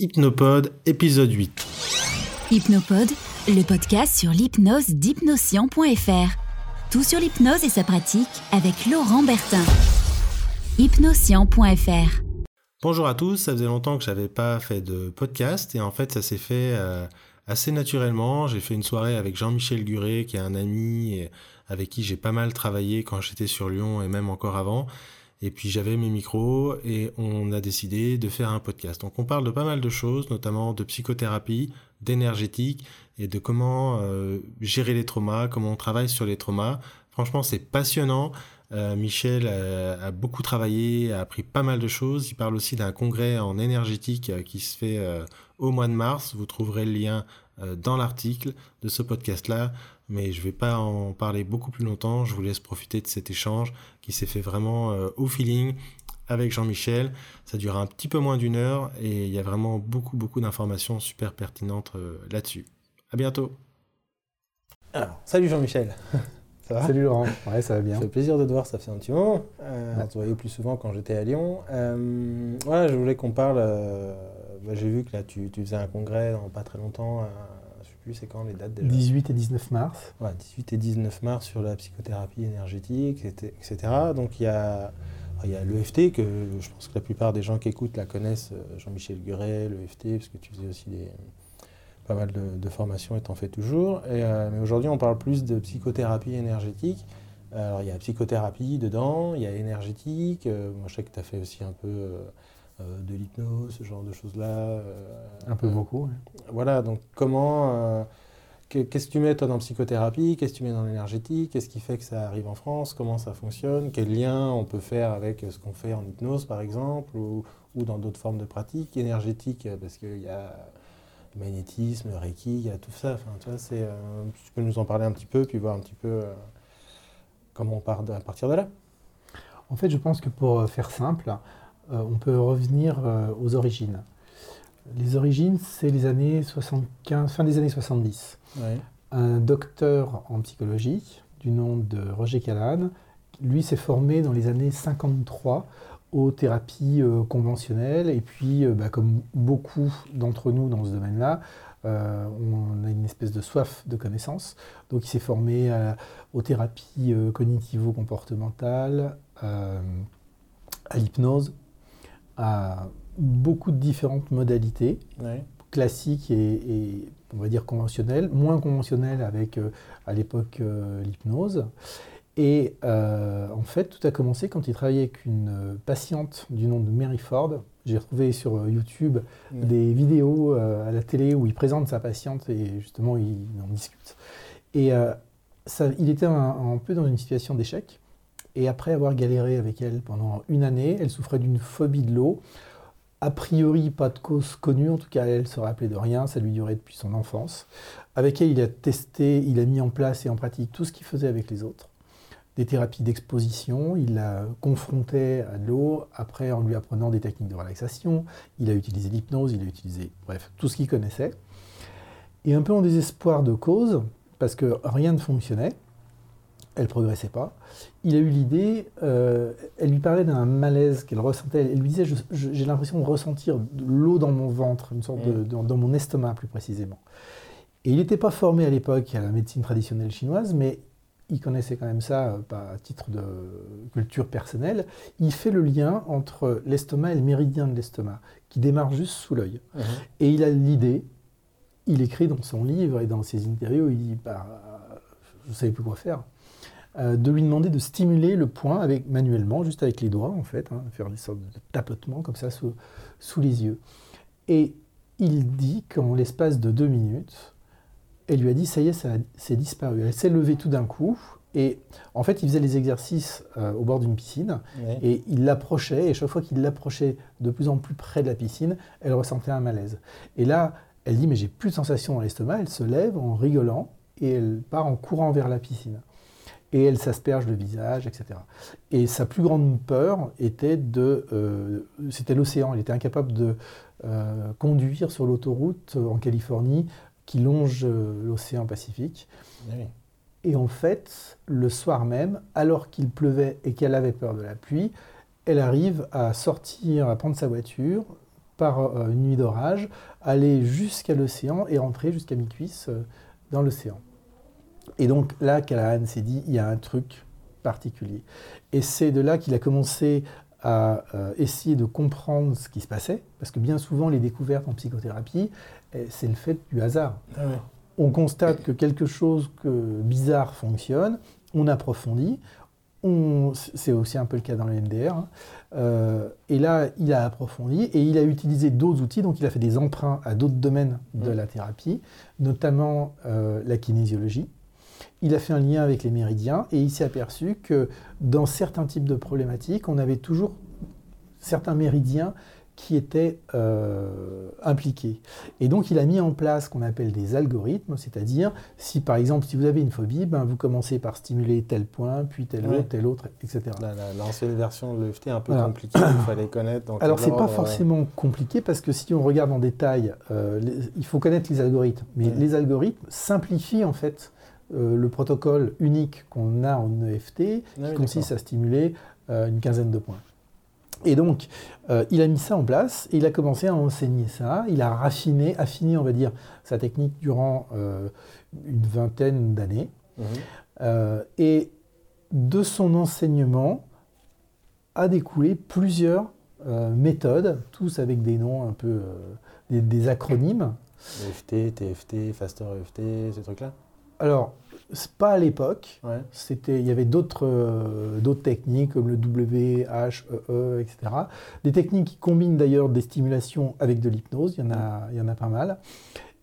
Hypnopode, épisode 8. Hypnopode, le podcast sur l'hypnose d'hypnoscient.fr. Tout sur l'hypnose et sa pratique avec Laurent Bertin. Hypnoscient.fr. Bonjour à tous, ça faisait longtemps que j'avais pas fait de podcast et en fait ça s'est fait euh, assez naturellement. J'ai fait une soirée avec Jean-Michel Guret qui est un ami avec qui j'ai pas mal travaillé quand j'étais sur Lyon et même encore avant. Et puis j'avais mes micros et on a décidé de faire un podcast. Donc on parle de pas mal de choses, notamment de psychothérapie, d'énergétique et de comment euh, gérer les traumas, comment on travaille sur les traumas. Franchement, c'est passionnant. Euh, Michel a, a, beaucoup travaillé, a appris pas mal de choses. Il parle aussi d'un congrès en énergétique euh, qui se fait euh, au mois de mars. Vous trouverez le lien euh, dans l'article de ce podcast-là, mais je ne vais pas en parler beaucoup plus longtemps. Je vous laisse profiter de cet échange qui s'est fait vraiment euh, au feeling avec Jean-Michel. Ça dure un petit peu moins d'une heure et il y a vraiment beaucoup, beaucoup d'informations super pertinentes euh, là-dessus. À bientôt. Alors, salut Jean-Michel. Ça va? Salut Laurent. Ouais, ça va bien. Ça fait plaisir de te voir, ça fait un petit moment. Euh, on se voyait plus souvent quand j'étais à Lyon. Euh, voilà, je voulais qu'on parle. Euh, bah, J'ai vu que là, tu, tu, faisais un congrès dans pas très longtemps. Plus, c'est quand les dates déjà 18 et 19 mars. Ouais, 18 et 19 mars sur la psychothérapie énergétique, etc. Donc il y a. Il y a l'EFT, que je pense que la plupart des gens qui écoutent la connaissent, Jean-Michel Guret, l'EFT, parce que tu faisais aussi des, pas mal de, de formations et t'en fais toujours. Et, euh, mais aujourd'hui, on parle plus de psychothérapie énergétique. Alors, il y a psychothérapie dedans, il y a énergétique. Euh, moi, je sais que tu as fait aussi un peu euh, de l'hypnose, ce genre de choses-là. un peu beaucoup. Oui. Voilà, donc comment. Qu'est-ce que tu mets toi dans psychothérapie Qu'est-ce que tu mets dans l'énergétique Qu'est-ce qui fait que ça arrive en France Comment ça fonctionne Quel lien on peut faire avec ce qu'on fait en hypnose, par exemple, ou, ou dans d'autres formes de pratiques énergétiques Parce qu'il y a le magnétisme, le reiki, il y a tout ça. Enfin, tu, vois, c'est, euh, tu peux nous en parler un petit peu, puis voir un petit peu euh, comment on part de, à partir de là En fait, je pense que pour faire simple, euh, on peut revenir euh, aux origines. Les origines, c'est les années 75, fin des années 70. Ouais. Un docteur en psychologie du nom de Roger Callahan, lui s'est formé dans les années 53 aux thérapies euh, conventionnelles. Et puis, euh, bah, comme beaucoup d'entre nous dans ce domaine-là, euh, on a une espèce de soif de connaissances. Donc, il s'est formé aux thérapies euh, cognitivo-comportementales, euh, à l'hypnose, à beaucoup de différentes modalités, Ouais. classiques et, et, on va dire conventionnelles, moins conventionnelles avec euh, à l'époque l'hypnose. Et euh, en fait, tout a commencé quand il travaillait avec une patiente du nom de Mary Ford. J'ai retrouvé sur YouTube Ouais. des vidéos euh, à la télé où il présente sa patiente et justement il en discute. Et euh, ça, il était un, un, peu dans une situation d'échec. Et après avoir galéré avec elle pendant une année, elle souffrait d'une phobie de l'eau. A priori, pas de cause connue, en tout cas, elle se rappelait de rien, ça lui durait depuis son enfance. Avec elle, il a testé, il a mis en place et en pratique tout ce qu'il faisait avec les autres des thérapies d'exposition, il la confrontait à de l'eau, après en lui apprenant des techniques de relaxation, il a utilisé l'hypnose, il a utilisé, bref, tout ce qu'il connaissait. Et un peu en désespoir de cause, parce que rien ne fonctionnait, elle ne progressait pas, il a eu l'idée, euh, elle lui parlait d'un malaise qu'elle ressentait, elle lui disait, j'ai l'impression de ressentir de l'eau dans mon ventre, une sorte de, dans, dans mon estomac plus précisément. Et il n'était pas formé à l'époque à la médecine traditionnelle chinoise, mais il connaissait quand même ça à titre de culture personnelle, il fait le lien entre l'estomac et le méridien de l'estomac, qui démarre juste sous l'œil. Mhm. Et il a l'idée, il écrit dans son livre et dans ses interviews, il dit bah, Je ne savais plus quoi faire, euh, de lui demander de stimuler le point avec, manuellement, juste avec les doigts en fait, hein, faire des sortes de tapotements comme ça sous, sous les yeux. Et il dit qu'en l'espace de deux minutes, elle lui a dit ça y est, ça c'est disparu. Elle s'est levée tout d'un coup et en fait, il faisait les exercices euh, au bord d'une piscine Ouais. et il l'approchait et chaque fois qu'il l'approchait de plus en plus près de la piscine, elle ressentait un malaise. Et là, elle dit mais j'ai plus de sensation dans l'estomac. Elle se lève en rigolant et elle part en courant vers la piscine. Et elle s'asperge le visage, etc. Et sa plus grande peur était de, euh, c'était l'océan. Elle était incapable de euh, conduire sur l'autoroute en Californie qui longe euh, l'océan Pacifique. Oui. Et en fait, le soir même, alors qu'il pleuvait et qu'elle avait peur de la pluie, elle arrive à sortir, à prendre sa voiture par une nuit d'orage, aller jusqu'à l'océan et rentrer jusqu'à mi-cuisse dans l'océan. Et donc là, Callahan s'est dit, il y a un truc particulier. Et c'est de là qu'il a commencé à euh, essayer de comprendre ce qui se passait, parce que bien souvent, les découvertes en psychothérapie, eh, c'est le fait du hasard. Ah ouais. On constate que quelque chose que bizarre fonctionne, on approfondit, on- c'est aussi un peu le cas dans le MDR, hein. Euh, et là, il a approfondi et il a utilisé d'autres outils, donc il a fait des emprunts à d'autres domaines de Mm. la thérapie, notamment euh, la kinésiologie. Il a fait un lien avec les méridiens et il s'est aperçu que dans certains types de problématiques, on avait toujours certains méridiens qui étaient euh, impliqués. Et donc il a mis en place ce qu'on appelle des algorithmes, c'est-à-dire si par exemple si vous avez une phobie, ben, vous commencez par stimuler tel point, puis tel autre, tel autre, etc. La- la- L'ancienne version de l'EFT est un peu Voilà. compliquée, il fallait connaître. Alors quel c'est pas euh, forcément compliqué parce que si on regarde en détail, euh, les- il faut connaître les algorithmes. Mais les algorithmes simplifient en fait euh, le protocole unique qu'on a en EFT, Ah oui, qui consiste à stimuler euh, une quinzaine de points. Et donc, euh, il a mis ça en place et il a commencé à enseigner ça. Il a raffiné, affiné, on va dire, sa technique durant une vingtaine d'années. Mhm. Et de son enseignement a découlé plusieurs méthodes, tous avec des noms un peu, des, des acronymes. EFT, TFT, Faster EFT, ces trucs-là? Alors, pas à l'époque, Ouais. c'était, il y avait d'autres, euh, d'autres techniques comme le W, H, E, E, etc. Des techniques qui combinent d'ailleurs des stimulations avec de l'hypnose, il y en a, il y en a pas mal.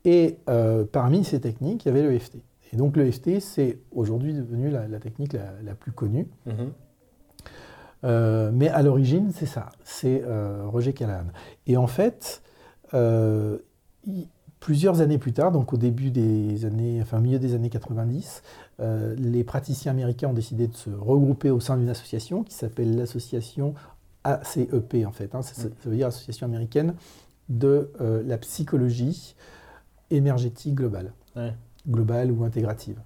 Et euh, parmi ces techniques, il y avait le FT. Et donc le FT, c'est aujourd'hui devenu la, la technique la- la plus connue. Mhm. Euh, mais à l'origine, c'est ça, c'est Roger Callahan. Et en fait, il- plusieurs années plus tard, donc au début des années, enfin milieu des années 90, euh, les praticiens américains ont décidé de se regrouper au sein d'une association qui s'appelle l'association ACEP en fait. hein, ça, ça veut dire Association américaine de euh, la psychologie énergétique globale Ouais. globale ou intégrative.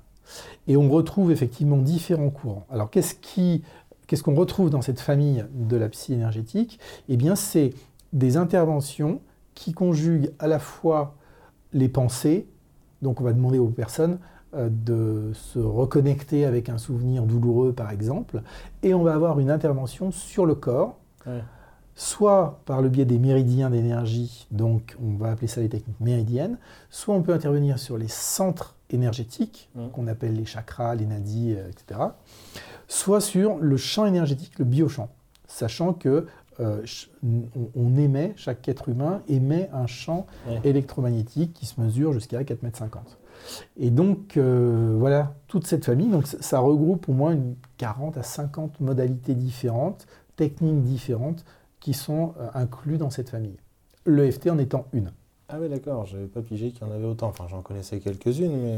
Et on retrouve effectivement différents courants. Alors qu'est-ce qui, qu'est-ce qu'on retrouve dans cette famille de la psy énergétique? Eh bien, c'est des interventions qui conjuguent à la fois les pensées, donc on va demander aux personnes euh, de se reconnecter avec un souvenir douloureux par exemple, et on va avoir une intervention sur le corps, Ouais. soit par le biais des méridiens d'énergie, donc on va appeler ça les techniques méridiennes, soit on peut intervenir sur les centres énergétiques, qu'on appelle les chakras, les nadis, euh, etc., soit sur le champ énergétique, le biochamp, sachant que euh, on, émet, chaque être humain émet un champ Ouais. électromagnétique qui se mesure jusqu'à 4,50 m. Et donc, euh, voilà, toute cette famille, donc ça, regroupe au moins une 40 à 50 modalités différentes, techniques différentes qui sont euh, inclus dans cette famille. L'EFT en étant une. Ah oui, d'accord, j'avais pas pigé qu'il y en avait autant. Enfin, j'en connaissais quelques-unes, mais.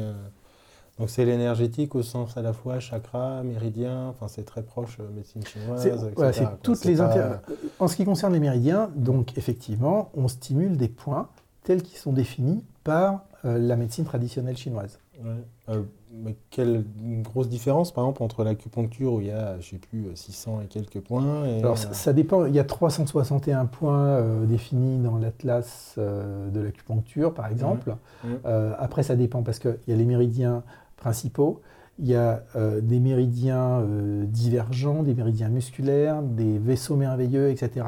Donc, c'est l'énergétique au sens à la fois chakra, méridien, enfin, c'est très proche euh, médecine chinoise. C'est etc., voilà, c'est toutes les pas- inter- En ce qui concerne les méridiens, donc effectivement, on stimule des points tels qu'ils sont définis par euh, la médecine traditionnelle chinoise. Ouais. Euh, mais quelle grosse différence, par exemple, entre l'acupuncture où il y a, je sais plus, 600 et quelques points et. Alors ça, ça dépend, il y a 361 points euh, définis dans l'atlas euh, de l'acupuncture par exemple. Mhm. Euh, après ça dépend parce qu'il y a les méridiens principaux, il y a euh, des méridiens euh, divergents, des méridiens musculaires, des vaisseaux merveilleux, etc.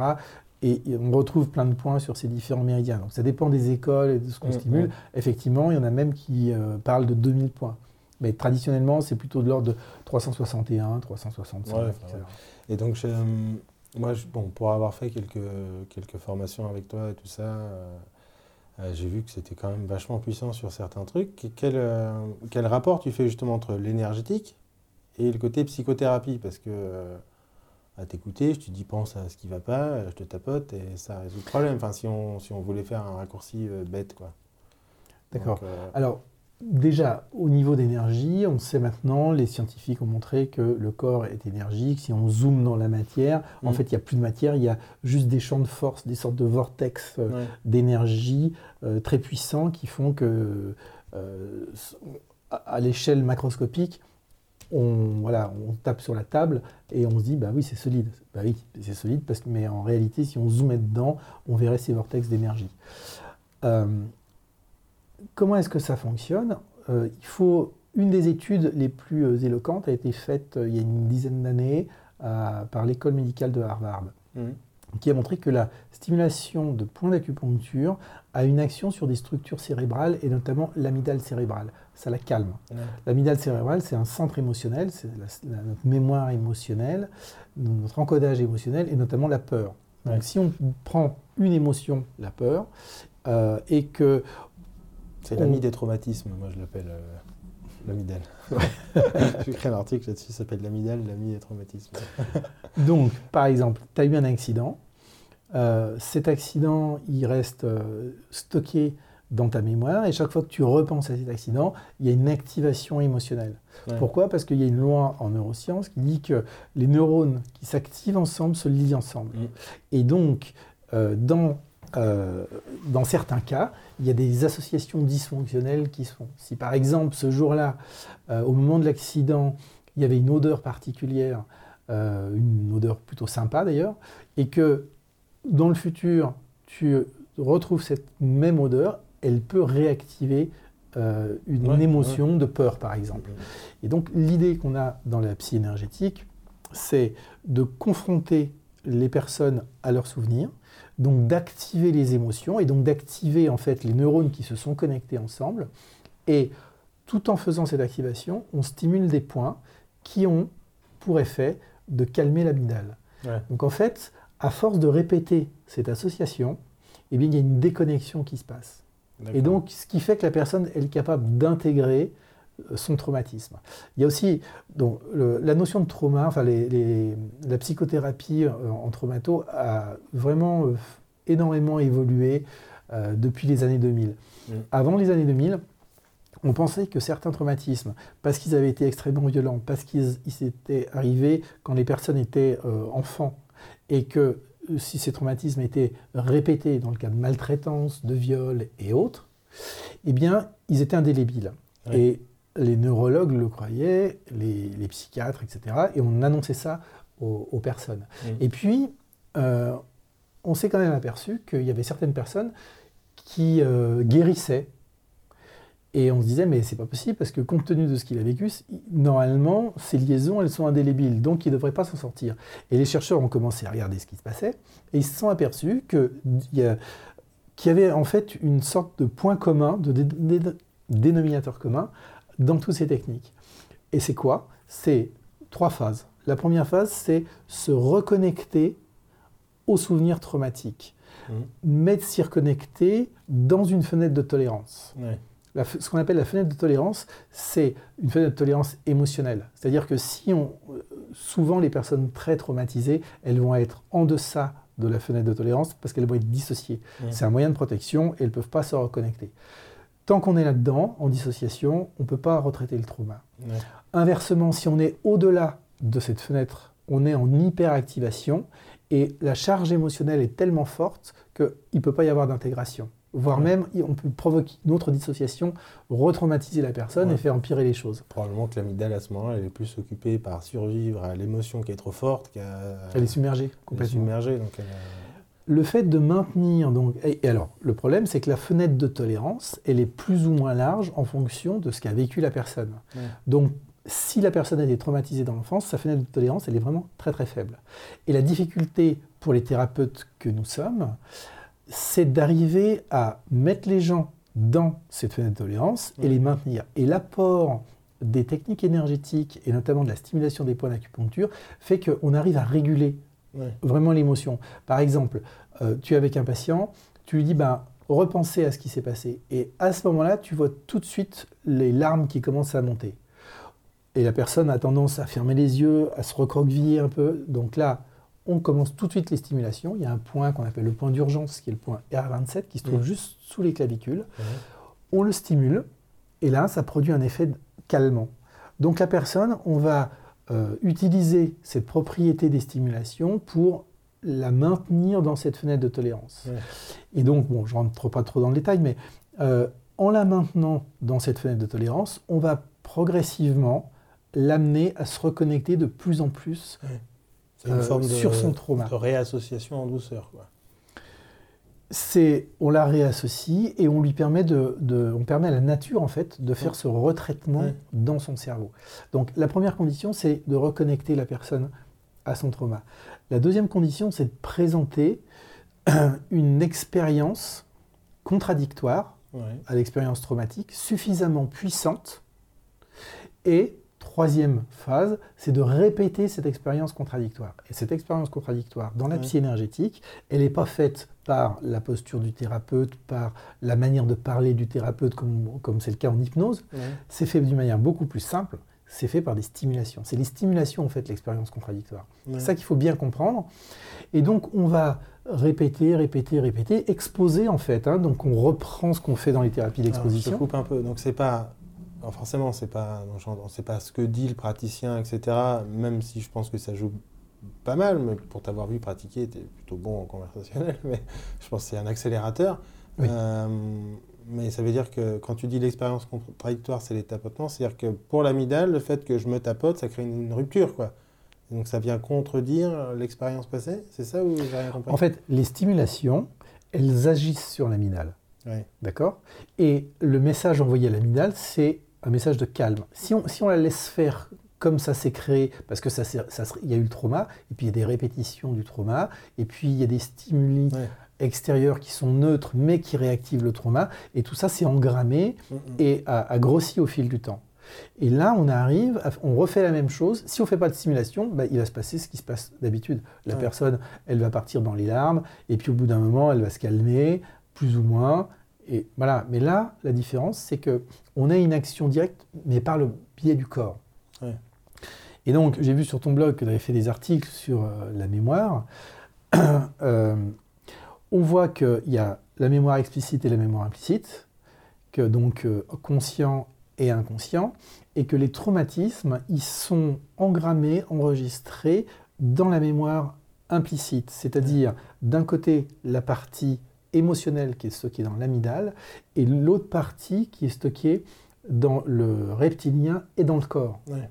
Et on retrouve plein de points sur ces différents méridiens. Donc ça dépend des écoles et de ce qu'on Mhm. stimule. Effectivement, il y en a même qui euh, parlent de 2000 points. Mais traditionnellement, c'est plutôt de l'ordre de 361, 365, Ouais, etc. enfin, Et donc, moi, je- bon, pour avoir fait quelques, quelques formations avec toi et tout ça, euh, j'ai vu que c'était quand même vachement puissant sur certains trucs. Quel, euh, quel rapport tu fais justement entre l'énergétique et le côté psychothérapie? Parce que euh, à t'écouter, je te dis pense à ce qui va pas, je te tapote et ça résout le problème. Enfin, si on, si on voulait faire un raccourci bête, quoi. D'accord. Alors, déjà, au niveau d'énergie, on sait maintenant, les scientifiques ont montré que le corps est énergique. Si on zoome dans la matière, en Mm. fait, il n'y a plus de matière, il y a juste des champs de force, des sortes de vortex euh, ouais. d'énergie euh, très puissants qui font que, euh, à à l'échelle macroscopique, on, voilà, on tape sur la table et on se dit, bah oui, c'est solide. Bah oui, c'est solide, parce que, mais en réalité, si on zoomait dedans, on verrait ces vortex d'énergie. Euh, comment est-ce que ça fonctionne? Euh, Il faut une des études les plus euh, éloquentes a été faite il y a une dizaine d'années par l'école médicale de Harvard, mmh. qui a montré que la stimulation de points d'acupuncture a une action sur des structures cérébrales et notamment l'amygdale cérébrale ça la calme. L'amygdale cérébrale, c'est un centre émotionnel, c'est notre mémoire émotionnelle, notre encodage émotionnel et notamment la peur. Donc si on prend une émotion, la peur, euh, et que... C'est l'ami des traumatismes, moi je l'appelle euh, l'amygdale. J'ai écrit un article là-dessus, ça s'appelle l'amygdale, l'ami des traumatismes. Donc, par exemple, tu as eu un accident, euh, cet accident, il reste stocké dans ta mémoire et chaque fois que tu repenses à cet accident, il y a une activation émotionnelle. Pourquoi? Parce qu'il y a une loi en neurosciences qui dit que les neurones qui s'activent ensemble se lient ensemble. Mm. Et donc, euh, dans, euh, dans certains cas, il y a des associations dysfonctionnelles qui se font. Si par exemple, ce jour-là, euh, au moment de l'accident, il y avait une odeur particulière, une odeur plutôt sympa d'ailleurs, et que dans le futur, tu retrouves cette même odeur, elle peut réactiver euh, une émotion de peur, par exemple. Et donc, l'idée qu'on a dans la psy énergétique, c'est de confronter les personnes à leurs souvenirs, donc d'activer les émotions et donc d'activer en fait les neurones qui se sont connectés ensemble. Et tout en faisant cette activation, on stimule des points qui ont pour effet de calmer l'amygdale. Donc en fait, à force de répéter cette association, eh bien, il y a une déconnexion qui se passe. Et donc, ce qui fait que la personne est capable d'intégrer son traumatisme. Il y a aussi donc, la notion de trauma, enfin, la psychothérapie euh, en traumato a vraiment euh, énormément évolué depuis les années 2000. Mm. Avant les années 2000, on pensait que certains traumatismes, parce qu'ils avaient été extrêmement violents, parce qu'ils s'étaient arrivés quand les personnes étaient enfants, et que si ces traumatismes étaient répétés dans le cas de maltraitance, de viol et autres, eh bien, ils étaient indélébiles. Et les neurologues le croyaient, les, psychiatres, etc. Et on annonçait ça aux, personnes. Et puis, euh, on s'est quand même aperçu qu'il y avait certaines personnes qui euh, guérissaient et on se disait, mais c'est pas possible parce que compte tenu de ce qu'il a vécu, normalement, ces liaisons, elles sont indélébiles, donc il ne devrait pas s'en sortir. Et les chercheurs ont commencé à regarder ce qui se passait et ils se sont aperçus qu'il y, y, avait en fait une sorte de point commun, de dénominateur commun dans toutes ces techniques. Et c'est quoi? C'est trois phases. La première phase, c'est se reconnecter aux souvenirs traumatiques, mmh. mettre s'y reconnecter dans une fenêtre de tolérance ce qu'on appelle la fenêtre de tolérance, c'est une fenêtre de tolérance émotionnelle. C'est-à-dire que si on, souvent les personnes très traumatisées, elles vont être en deçà de la fenêtre de tolérance parce qu'elles vont être dissociées. C'est un moyen de protection et elles ne peuvent pas se reconnecter. Tant qu'on est là-dedans, en dissociation, on ne peut pas retraiter le trauma. Inversement, si on est au-delà de cette fenêtre, on est en hyperactivation et la charge émotionnelle est tellement forte qu'il ne peut pas y avoir d'intégration voire même on peut provoquer une autre dissociation, retraumatiser la personne et faire empirer les choses. Probablement que l'amygdale à ce moment-là, elle est plus occupée par survivre à l'émotion qui est trop forte qu'à... Elle est submergée, complètement. submergée, donc Le fait de maintenir, donc, et, alors, le problème, c'est que la fenêtre de tolérance, elle est plus ou moins large en fonction de ce qu'a vécu la personne. Donc, si la personne a été traumatisée dans l'enfance, sa fenêtre de tolérance, elle est vraiment très très faible. Et la difficulté pour les thérapeutes que nous sommes, c'est d'arriver à mettre les gens dans cette fenêtre de tolérance et les maintenir. Et l'apport des techniques énergétiques et notamment de la stimulation des points d'acupuncture fait qu'on arrive à réguler vraiment l'émotion. Par exemple, euh, tu es avec un patient, tu lui dis ben, repensez à ce qui s'est passé. Et à ce moment-là, tu vois tout de suite les larmes qui commencent à monter. Et la personne a tendance à fermer les yeux, à se recroqueviller un peu. Donc là, on commence tout de suite les stimulations. Il y a un point qu'on appelle le point d'urgence, qui est le point R27, qui se trouve juste sous les clavicules. On le stimule, et là, ça produit un effet calmant. Donc la personne, on va euh, utiliser cette propriété des stimulations pour la maintenir dans cette fenêtre de tolérance. Et donc, bon, je ne rentre pas trop dans le détail, mais euh, en la maintenant dans cette fenêtre de tolérance, on va progressivement l'amener à se reconnecter de plus en plus C'est une euh, forme de, sur son trauma. de réassociation en douceur. Quoi. C'est on la réassocie et on lui permet de, de- on permet à la nature en fait de faire ce retraitement dans son cerveau. Donc la première condition c'est de reconnecter la personne à son trauma. La deuxième condition c'est de présenter une expérience contradictoire à l'expérience traumatique suffisamment puissante. Et troisième phase, c'est de répéter cette expérience contradictoire. Et cette expérience contradictoire, dans la psy énergétique, elle n'est pas faite par la posture du thérapeute, par la manière de parler du thérapeute, comme comme c'est le cas en hypnose. Ouais. C'est fait d'une manière beaucoup plus simple. C'est fait par des stimulations. C'est les stimulations, en fait, l'expérience contradictoire. Ouais. C'est ça qu'il faut bien comprendre. Et donc, on va répéter, répéter, répéter, exposer, en fait. hein. Donc, on reprend ce qu'on fait dans les thérapies Alors, je d'exposition. coupe un peu. Donc c'est pas alors, forcément c'est pas donc, j'entends- c'est pas ce que dit le praticien etc. Même si je pense que ça joue pas mal, mais pour t'avoir vu pratiquer, tu es plutôt bon en conversationnel, mais je pense que c'est un accélérateur. Oui. Euh, mais ça veut dire que quand tu dis l'expérience contradictoire, c'est les tapotements, c'est-à-dire que pour l'amidale, le fait que je me tapote, ça crée une, rupture, quoi. Donc ça vient contredire l'expérience passée, c'est ça ou j'ai rien compris? En fait, les stimulations, elles agissent sur l'amidale. D'accord? Et le message envoyé à l'amidale, c'est un message de calme. Si on, si on la laisse faire comme ça s'est créé, parce que ça, ça il y a eu le trauma, et puis il y a des répétitions du trauma, et puis il y a des stimuli Ouais. extérieurs qui sont neutres, mais qui réactivent le trauma, et tout ça s'est engrammé Mm, mm. et a, a grossi au fil du temps. Et là, on arrive, à- on refait la même chose. Si on ne fait pas de stimulation, bah, il va se passer ce qui se passe d'habitude. La Ouais. personne, elle va partir dans les larmes, et puis au bout d'un moment, elle va se calmer, plus ou moins. Et voilà. Mais là, la différence, c'est que on a une action directe, mais par le biais du corps. Ouais. Et donc, j'ai vu sur ton blog que tu avais fait des articles sur euh, la mémoire. Euh, on voit qu'il y a la mémoire explicite et la mémoire implicite, que donc euh, conscient et inconscient, et que les traumatismes, ils sont engrammés, enregistrés dans la mémoire implicite, c'est-à-dire d'un côté la partie émotionnelle qui est stockée dans l'amygdale et l'autre partie qui est stockée dans le reptilien et dans le corps. Ouais.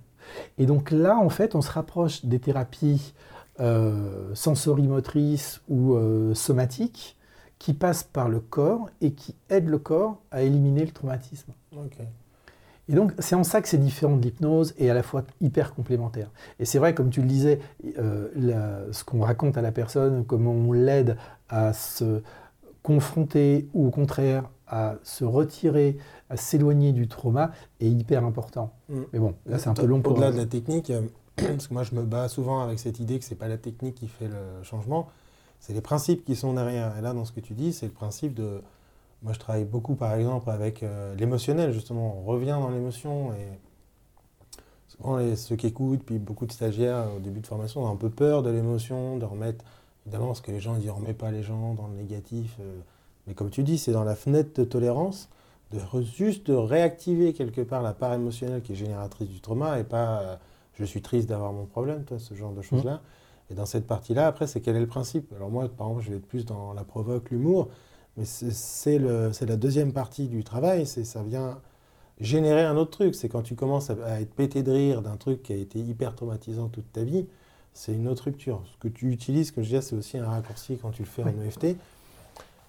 Et donc là, en fait, on se rapproche des thérapies euh, sensorimotrices ou euh, somatiques qui passent par le corps et qui aident le corps à éliminer le traumatisme. Et donc, c'est en ça que c'est différent de l'hypnose et à la fois hyper complémentaire. Et c'est vrai, comme tu le disais, euh, la- ce qu'on raconte à la personne, comment on l'aide à se confronter ou au contraire à se retirer, à s'éloigner du trauma, est hyper important. Mm. Mais bon, là, c'est un peu long pour... Au-delà de la technique, euh, parce que moi je me bats souvent avec cette idée que c'est pas la technique qui fait le changement, c'est les principes qui sont derrière. Et là, dans ce que tu dis, c'est le principe de. Moi, je travaille beaucoup, par exemple, avec euh, l'émotionnel, justement. On revient dans l'émotion et souvent, les- ceux qui écoutent, puis beaucoup de stagiaires au début de formation ont un peu peur de l'émotion, de remettre. Évidemment, parce que les gens disent remets pas les gens dans le négatif. euh, mais comme tu dis, c'est dans la fenêtre de tolérance de re- juste de réactiver quelque part la part émotionnelle qui est génératrice du trauma et pas euh, je suis triste d'avoir mon problème, toi, ce genre de choses-là. Et dans cette partie-là, après, c'est quel est le principe? Alors moi, par exemple, je vais être plus dans la provoque, l'humour, mais c'est- la deuxième partie du travail, c'est ça vient générer un autre truc. C'est quand tu commences à, à être pété de rire d'un truc qui a été hyper traumatisant toute ta vie, c'est une autre rupture. Ce que tu utilises, comme je disais, c'est aussi un raccourci quand tu le fais en EFT.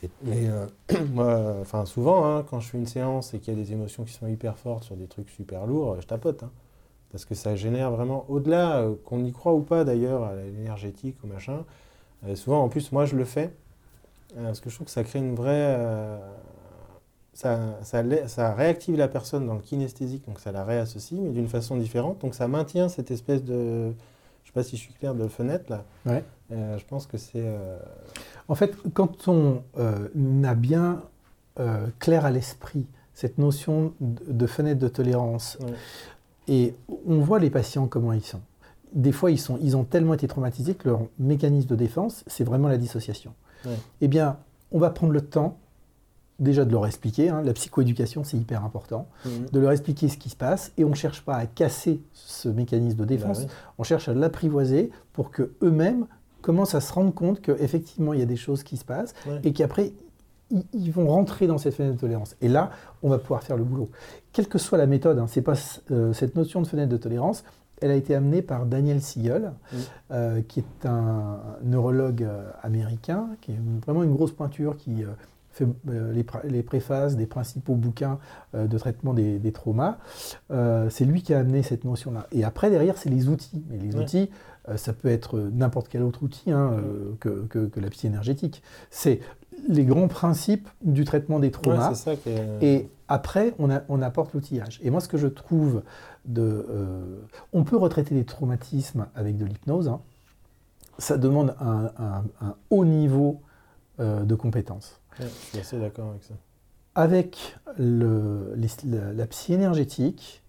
Et- mais euh, moi, enfin souvent, hein, quand je fais une séance et qu'il y a des émotions qui sont hyper fortes sur des trucs super lourds, je tapote. hein. parce que ça génère vraiment, au-delà, euh, qu'on y croit ou pas d'ailleurs, à l'énergétique ou machin, euh, souvent en plus, moi je le fais, euh, parce que je trouve que ça crée une vraie... euh, ça, ça, ça réactive la personne dans le kinesthésique, donc ça la réassocie, mais d'une façon différente. Donc ça maintient cette espèce de... Je sais pas si je suis clair, de fenêtre là. Ouais. Euh, je pense que c'est... euh, En fait, quand on euh, a bien clair à l'esprit cette notion de, de fenêtre de tolérance, Ouais. et on voit les patients comment ils sont. Des fois, ils, sont, ils ont tellement été traumatisés que leur mécanisme de défense, c'est vraiment la dissociation. Ouais. Eh bien, on va prendre le temps déjà de leur expliquer, hein, la psychoéducation, c'est hyper important, Mhm. de leur expliquer ce qui se passe, et on ne cherche pas à casser ce mécanisme de défense, Bah oui. on cherche à l'apprivoiser pour que eux-mêmes commencent à se rendre compte qu'effectivement il y a des choses qui se passent Ouais. et qu'après ils, vont rentrer dans cette fenêtre de tolérance. Et là, on va pouvoir faire le boulot. Quelle que soit la méthode, hein, c'est pas euh, cette notion de fenêtre de tolérance, elle a été amenée par Daniel Siegel, euh, qui est un neurologue euh, américain, qui est vraiment une grosse pointure, qui fait les, préfaces des principaux bouquins de traitement des, traumas. c'est lui qui a amené cette notion-là. Et après, derrière, c'est les outils. Mais les outils, ça peut être n'importe quel autre outil hein, que, que, la psy énergétique. C'est les grands principes du traitement des traumas. Et après, on, apporte l'outillage. Et moi, ce que je trouve de... Euh, on peut retraiter les traumatismes avec de l'hypnose. Hein. Ça demande un, haut niveau euh, de compétence. je suis assez d'accord avec ça. Avec le, la, psy énergétique,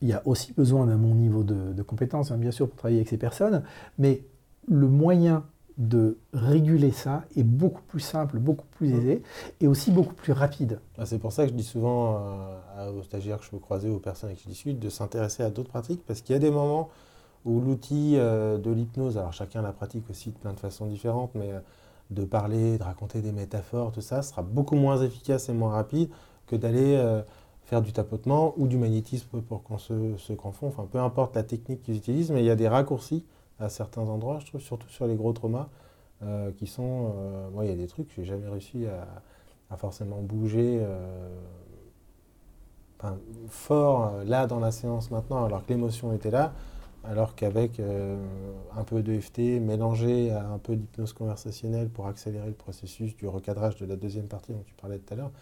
il y a aussi besoin d'un bon niveau de, de compétence, hein, bien sûr, pour travailler avec ces personnes, mais le moyen de réguler ça est beaucoup plus simple, beaucoup plus aisé et aussi beaucoup plus rapide. Ah, c'est pour ça que je dis souvent euh, aux stagiaires que je peux croiser, aux personnes avec qui je discute, de s'intéresser à d'autres pratiques parce qu'il y a des moments où l'outil euh, de l'hypnose, alors chacun la pratique aussi de plein de façons différentes, mais de parler, de raconter des métaphores, tout ça sera beaucoup moins efficace et moins rapide que d'aller faire du tapotement ou du magnétisme pour qu'on se, confond. Enfin, peu importe la technique qu'ils utilisent, mais il y a des raccourcis à certains endroits, je trouve, surtout sur les gros traumas, euh, qui sont. Euh, moi, il y a des trucs que j'ai jamais réussi à, forcément bouger euh, fort là dans la séance maintenant, alors que l'émotion était là, alors qu'avec un peu de FT mélangé à un peu d'hypnose conversationnelle pour accélérer le processus du recadrage de la deuxième partie dont tu parlais tout à l'heure,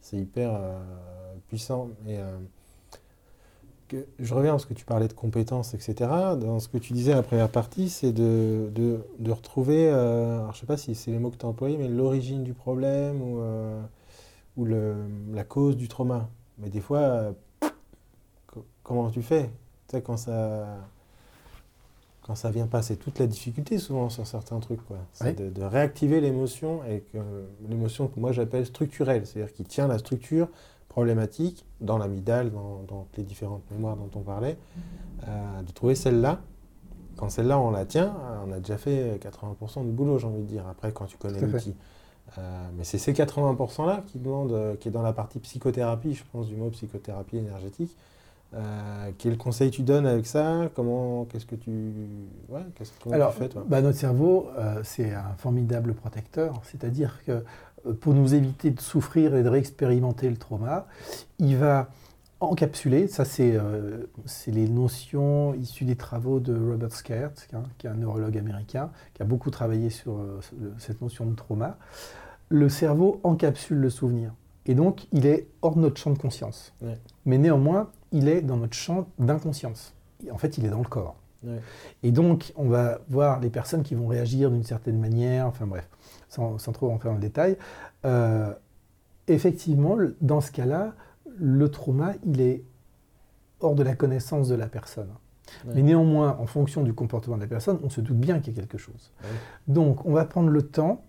c'est hyper puissant. Et, je reviens à ce que tu parlais de compétences, etc. Dans ce que tu disais la première partie, c'est de, retrouver, euh, alors je sais pas si c'est les mots que tu as employés, mais l'origine du problème ou, euh, la cause du trauma. Mais des fois, euh, comment tu fais? Tu sais, quand ça, quand ça vient pas, c'est toute la difficulté souvent sur certains trucs. Quoi. C'est de, de, réactiver l'émotion, et l'émotion que moi j'appelle structurelle, c'est-à-dire qui tient la structure problématique dans l'amygdale, dans, dans, les différentes mémoires dont on parlait, euh, de trouver celle-là. Quand celle-là, on la tient, on a déjà fait 80% du boulot, j'ai envie de dire, après, quand tu connais l'outil. Euh, mais c'est ces 80%-là qui demandent, euh, qui est dans la partie psychothérapie, je pense, du mot psychothérapie énergétique. Quel conseil tu donnes avec ça? Comment, qu'est-ce que tu, ouais, qu'est-ce, Alors, tu fais toi? bah, Notre cerveau, c'est un formidable protecteur. C'est-à-dire que euh, pour nous éviter de souffrir et de réexpérimenter le trauma. Il va encapsuler, ça c'est euh, les notions issues des travaux de Robert Skert, qui est un neurologue américain, qui a beaucoup travaillé sur euh, cette notion de trauma. Le cerveau encapsule le souvenir. Et donc, il est hors de notre champ de conscience. Mais néanmoins, il est dans notre champ d'inconscience. En fait, il est dans le corps. Et donc, on va voir les personnes qui vont réagir d'une certaine manière, enfin bref sans, trop rentrer dans le détail. Euh, effectivement, dans ce cas-là, le trauma, il est hors de la connaissance de la personne. Mais néanmoins, en fonction du comportement de la personne, on se doute bien qu'il y a quelque chose. Donc, on va prendre le temps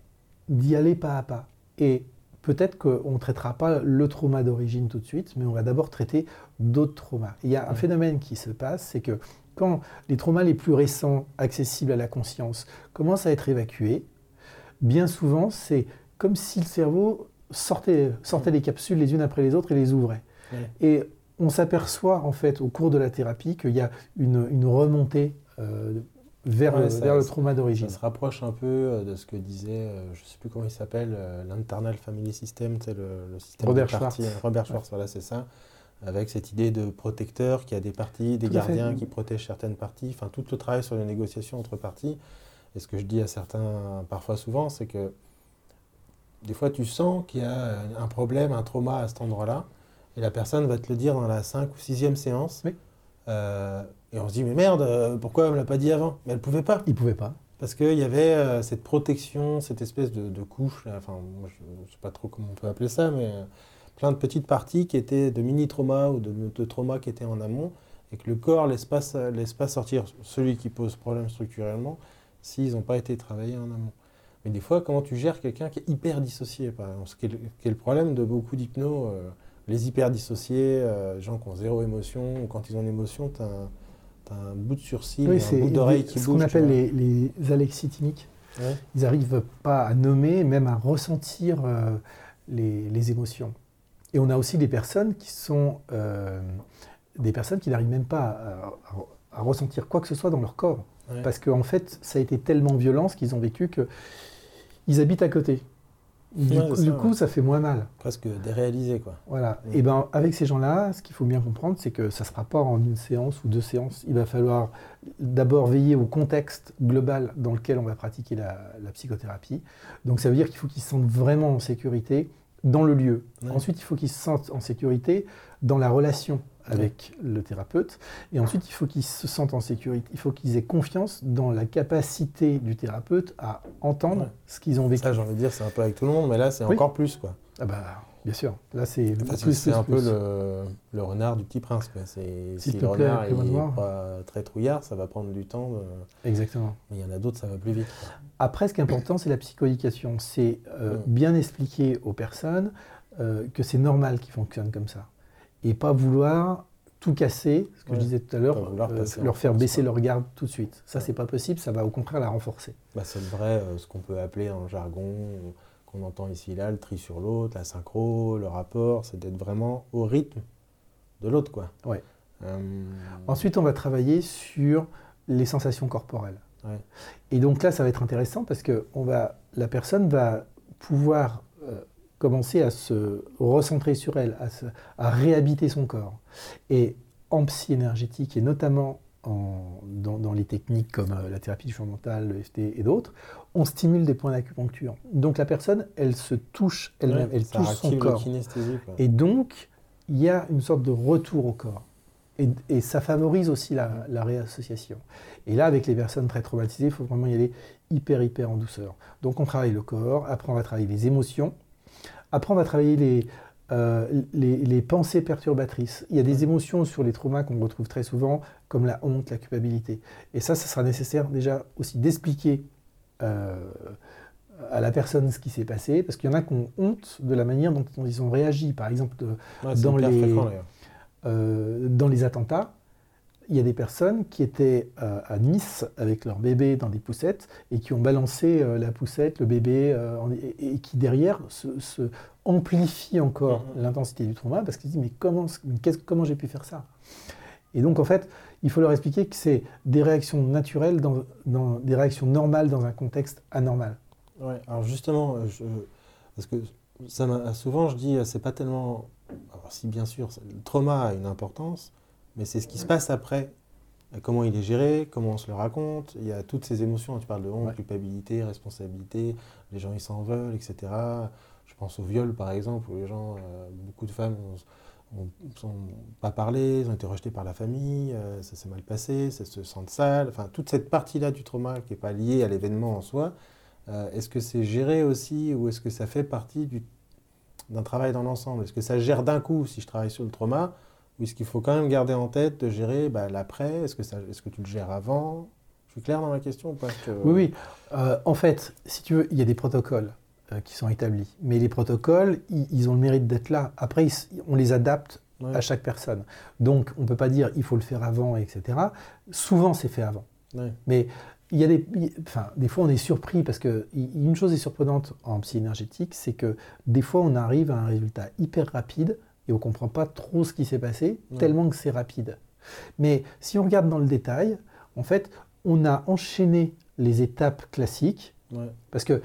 d'y aller pas à pas. Et peut-être qu'on ne traitera pas le trauma d'origine tout de suite, mais on va d'abord traiter d'autres traumas. il y a un phénomène qui se passe, c'est que quand les traumas les plus récents, accessibles à la conscience, commencent à être évacués, bien souvent, c'est comme si le cerveau sortait, sortait les capsules les unes après les autres et les ouvrait. Et on s'aperçoit en fait au cours de la thérapie qu'il y a une, remontée euh, vers, le, trauma d'origine. Ça se rapproche un peu euh, de ce que disait, euh, je ne sais plus comment il s'appelle, l'internal family system, le, le système Robert Schwartz. Robert Schwartz, voilà, c'est ça. Avec cette idée de protecteur qui a des parties, des gardiens qui protègent certaines parties, enfin tout le travail sur les négociations entre parties. Et ce que je dis à certains, parfois souvent, c'est que des fois tu sens qu'il y a un problème, un trauma à cet endroit-là, et la personne va te le dire dans la 5 ou 6e séance. Euh, et on se dit, mais merde, pourquoi elle ne me l'a pas dit avant? Mais elle ne pouvait pas. Il ne pouvait pas. Parce qu'il y avait euh, cette protection, cette espèce de, couche, enfin, je ne sais pas trop comment on peut appeler ça, mais euh, plein de petites parties qui étaient de mini-traumas ou de, de traumas qui étaient en amont, et que le corps ne laisse pas sortir celui qui pose problème structurellement, s'ils n'ont pas été travaillés en amont. Mais des fois, comment tu gères quelqu'un qui est hyper dissocié, par exemple, ce qui est le, problème de beaucoup d'hypnos, euh, les hyper dissociés, euh, gens qui ont zéro émotion, ou quand ils ont une émotion, tu as, un bout de surcil, un bout d'oreille qui bouge. Ce qu'on appelle les, les alexithymiques. Ils n'arrivent pas à nommer, même à ressentir euh, les, les émotions. Et on a aussi des personnes qui sont euh, des personnes qui n'arrivent même pas à, à- à ressentir quoi que ce soit dans leur corps. Ouais. Parce qu'en fait, ça a été tellement violent ce qu'ils ont vécu que ils habitent à côté. Du, Ouais, coup, du ça, coup, ouais. ça fait moins mal. Presque déréalisé, quoi. Voilà. Et ben avec ces gens-là, ce qu'il faut bien comprendre, c'est que ça ne sera pas en une séance ou deux séances. Il va falloir d'abord veiller au contexte global dans lequel on va pratiquer la, la psychothérapie. Donc ça veut dire qu'il faut qu'ils se sentent vraiment en sécurité dans le lieu. Ensuite, il faut qu'ils se sentent en sécurité dans la relation avec le thérapeute. Et ensuite, il faut qu'ils se sentent en sécurité. Il faut qu'ils aient confiance dans la capacité du thérapeute à entendre Ouais. ce qu'ils ont vécu. Ça, j'ai envie de dire, c'est un peu avec tout le monde, mais là, c'est Oui. encore plus, quoi. Ah bah, bien sûr. Là, c'est Enfin, plus, c'est plus, un peu le, le renard du petit prince, quoi. Si te le renard est pas très trouillard, ça va prendre du temps. de- Exactement. Mais il y en a d'autres, ça va plus vite. quoi. Après, ce qui est important, c'est la psychoéducation. C'est euh, bien expliquer aux personnes euh, que c'est normal qu'ils fonctionnent comme ça. Et pas vouloir tout casser, ce que Ouais. je disais tout à l'heure, euh, en leur faire baisser leur garde tout de suite. Ça, c'est pas possible, ça va au contraire la renforcer. Bah, c'est le vrai, euh, ce qu'on peut appeler dans le jargon, euh, qu'on entend ici et là, le tri sur l'autre, la synchro, le rapport, c'est d'être vraiment au rythme de l'autre, quoi. Ouais. Euh, Ensuite, on va travailler sur les sensations corporelles. Ouais. Et donc là, ça va être intéressant parce que on va, la personne va pouvoir commencer à se recentrer sur elle, à, se- à réhabiter son corps. Et en psy énergétique, et notamment en- dans, dans les techniques comme euh, la thérapie du champ mental, le FT et d'autres, on stimule des points d'acupuncture. Donc la personne, elle se touche elle-même, ouais, elle touche son corps. Et donc, il y a une sorte de retour au corps. Et, et ça favorise aussi la, la réassociation. Et là, avec les personnes très traumatisées, il faut vraiment y aller hyper, hyper en douceur. Donc, on travaille le corps, après, on va travailler les émotions, après, on va travailler les, euh, les, les pensées perturbatrices. Il y a des émotions sur les traumas qu'on retrouve très souvent, comme la honte, la culpabilité. Et ça, ça sera nécessaire déjà aussi d'expliquer euh, à la personne ce qui s'est passé, parce qu'il y en a qui ont honte de la manière dont ils ont réagi. Par exemple, de- Ouais, dans les- euh, dans les attentats, il y a des personnes qui étaient euh, à Nice avec leur bébé dans des poussettes et qui ont balancé euh, la poussette, le bébé, euh, et, et qui derrière se, se amplifient encore Mhm. l'intensité du trauma parce qu'ils se disent mais comment, j'ai pu faire ça? Et donc en fait, il faut leur expliquer que c'est des réactions naturelles, dans, dans- des réactions normales dans un contexte anormal. Ouais, alors justement, je- parce que ça souvent je dis, c'est pas tellement. Alors, si bien sûr, le trauma a une importance, mais c'est ce qui se passe après. Euh, Comment il est géré, comment on se le raconte. Il y a toutes ces émotions. Tu parles de honte, Ouais. culpabilité, responsabilité. Les gens ils s'en veulent, etc. Je pense au viol par exemple, où les gens, euh, beaucoup de femmes ont, sont pas parlé, ils ont été rejetés par la famille, euh, ça s'est mal passé, ça se sentent sales. Enfin, toute cette partie-là du trauma qui n'est pas liée à l'événement en soi. Euh, est-ce que c'est géré aussi ou est-ce que ça fait partie du- d'un travail dans l'ensemble? Est-ce que ça gère d'un coup si je travaille sur le trauma ou est-ce qu'il faut quand même garder en tête de gérer bah, l'après Est-ce que, ça- est-ce que tu le gères avant? Je suis clair dans ma question ou pas? Te- Oui, oui. Euh, en fait, si tu veux, il y a des protocoles euh, qui sont établis. Mais les protocoles, ils, ont le mérite d'être là. Après, ils on les adapte Ouais, à chaque personne. Donc, on ne peut pas dire il faut le faire avant, etc. Souvent, c'est fait avant. ouais. Mais il y a des, il- enfin, des fois, on est surpris parce que une chose est surprenante en psy énergétique, c'est que des fois, on arrive à un résultat hyper rapide et on ne comprend pas trop ce qui s'est passé, Ouais. tellement que c'est rapide. Mais si on regarde dans le détail, en fait, on a enchaîné les étapes classiques Ouais. parce que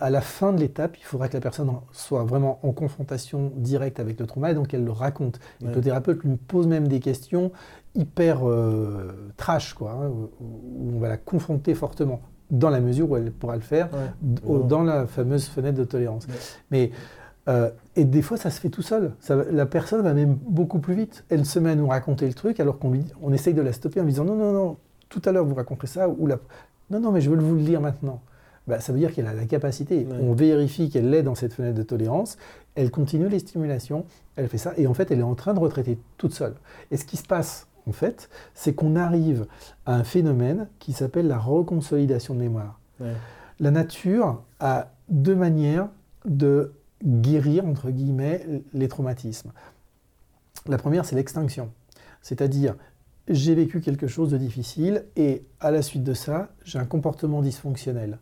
à la fin de l'étape, il faudra que la personne soit vraiment en confrontation directe avec le trauma et donc elle le raconte. Et. Le thérapeute lui pose même des questions hyper euh, trash, quoi, hein, où, on va la confronter fortement, dans la mesure où elle pourra le faire Ouais. au- dans la fameuse fenêtre de tolérance. Mais euh, et des fois, ça se fait tout seul. Ça la personne va même beaucoup plus vite. Elle se met à nous raconter le truc alors qu'on on essaye de la stopper en lui disant non, non, non, tout à l'heure vous raconterez ça ou la... non, non, mais je veux vous le dire maintenant. Bah, ça veut dire qu'elle a la capacité. Ouais. On vérifie qu'elle est dans cette fenêtre de tolérance. Elle continue les stimulations. Elle fait ça et en fait, elle est en train de retraiter toute seule. Et ce qui se passe en fait, c'est qu'on arrive à un phénomène qui s'appelle la reconsolidation de mémoire. Ouais. La nature a deux manières de guérir, entre guillemets, les traumatismes. La première, c'est l'extinction. C'est-à-dire, j'ai vécu quelque chose de difficile et à la suite de ça, j'ai un comportement dysfonctionnel.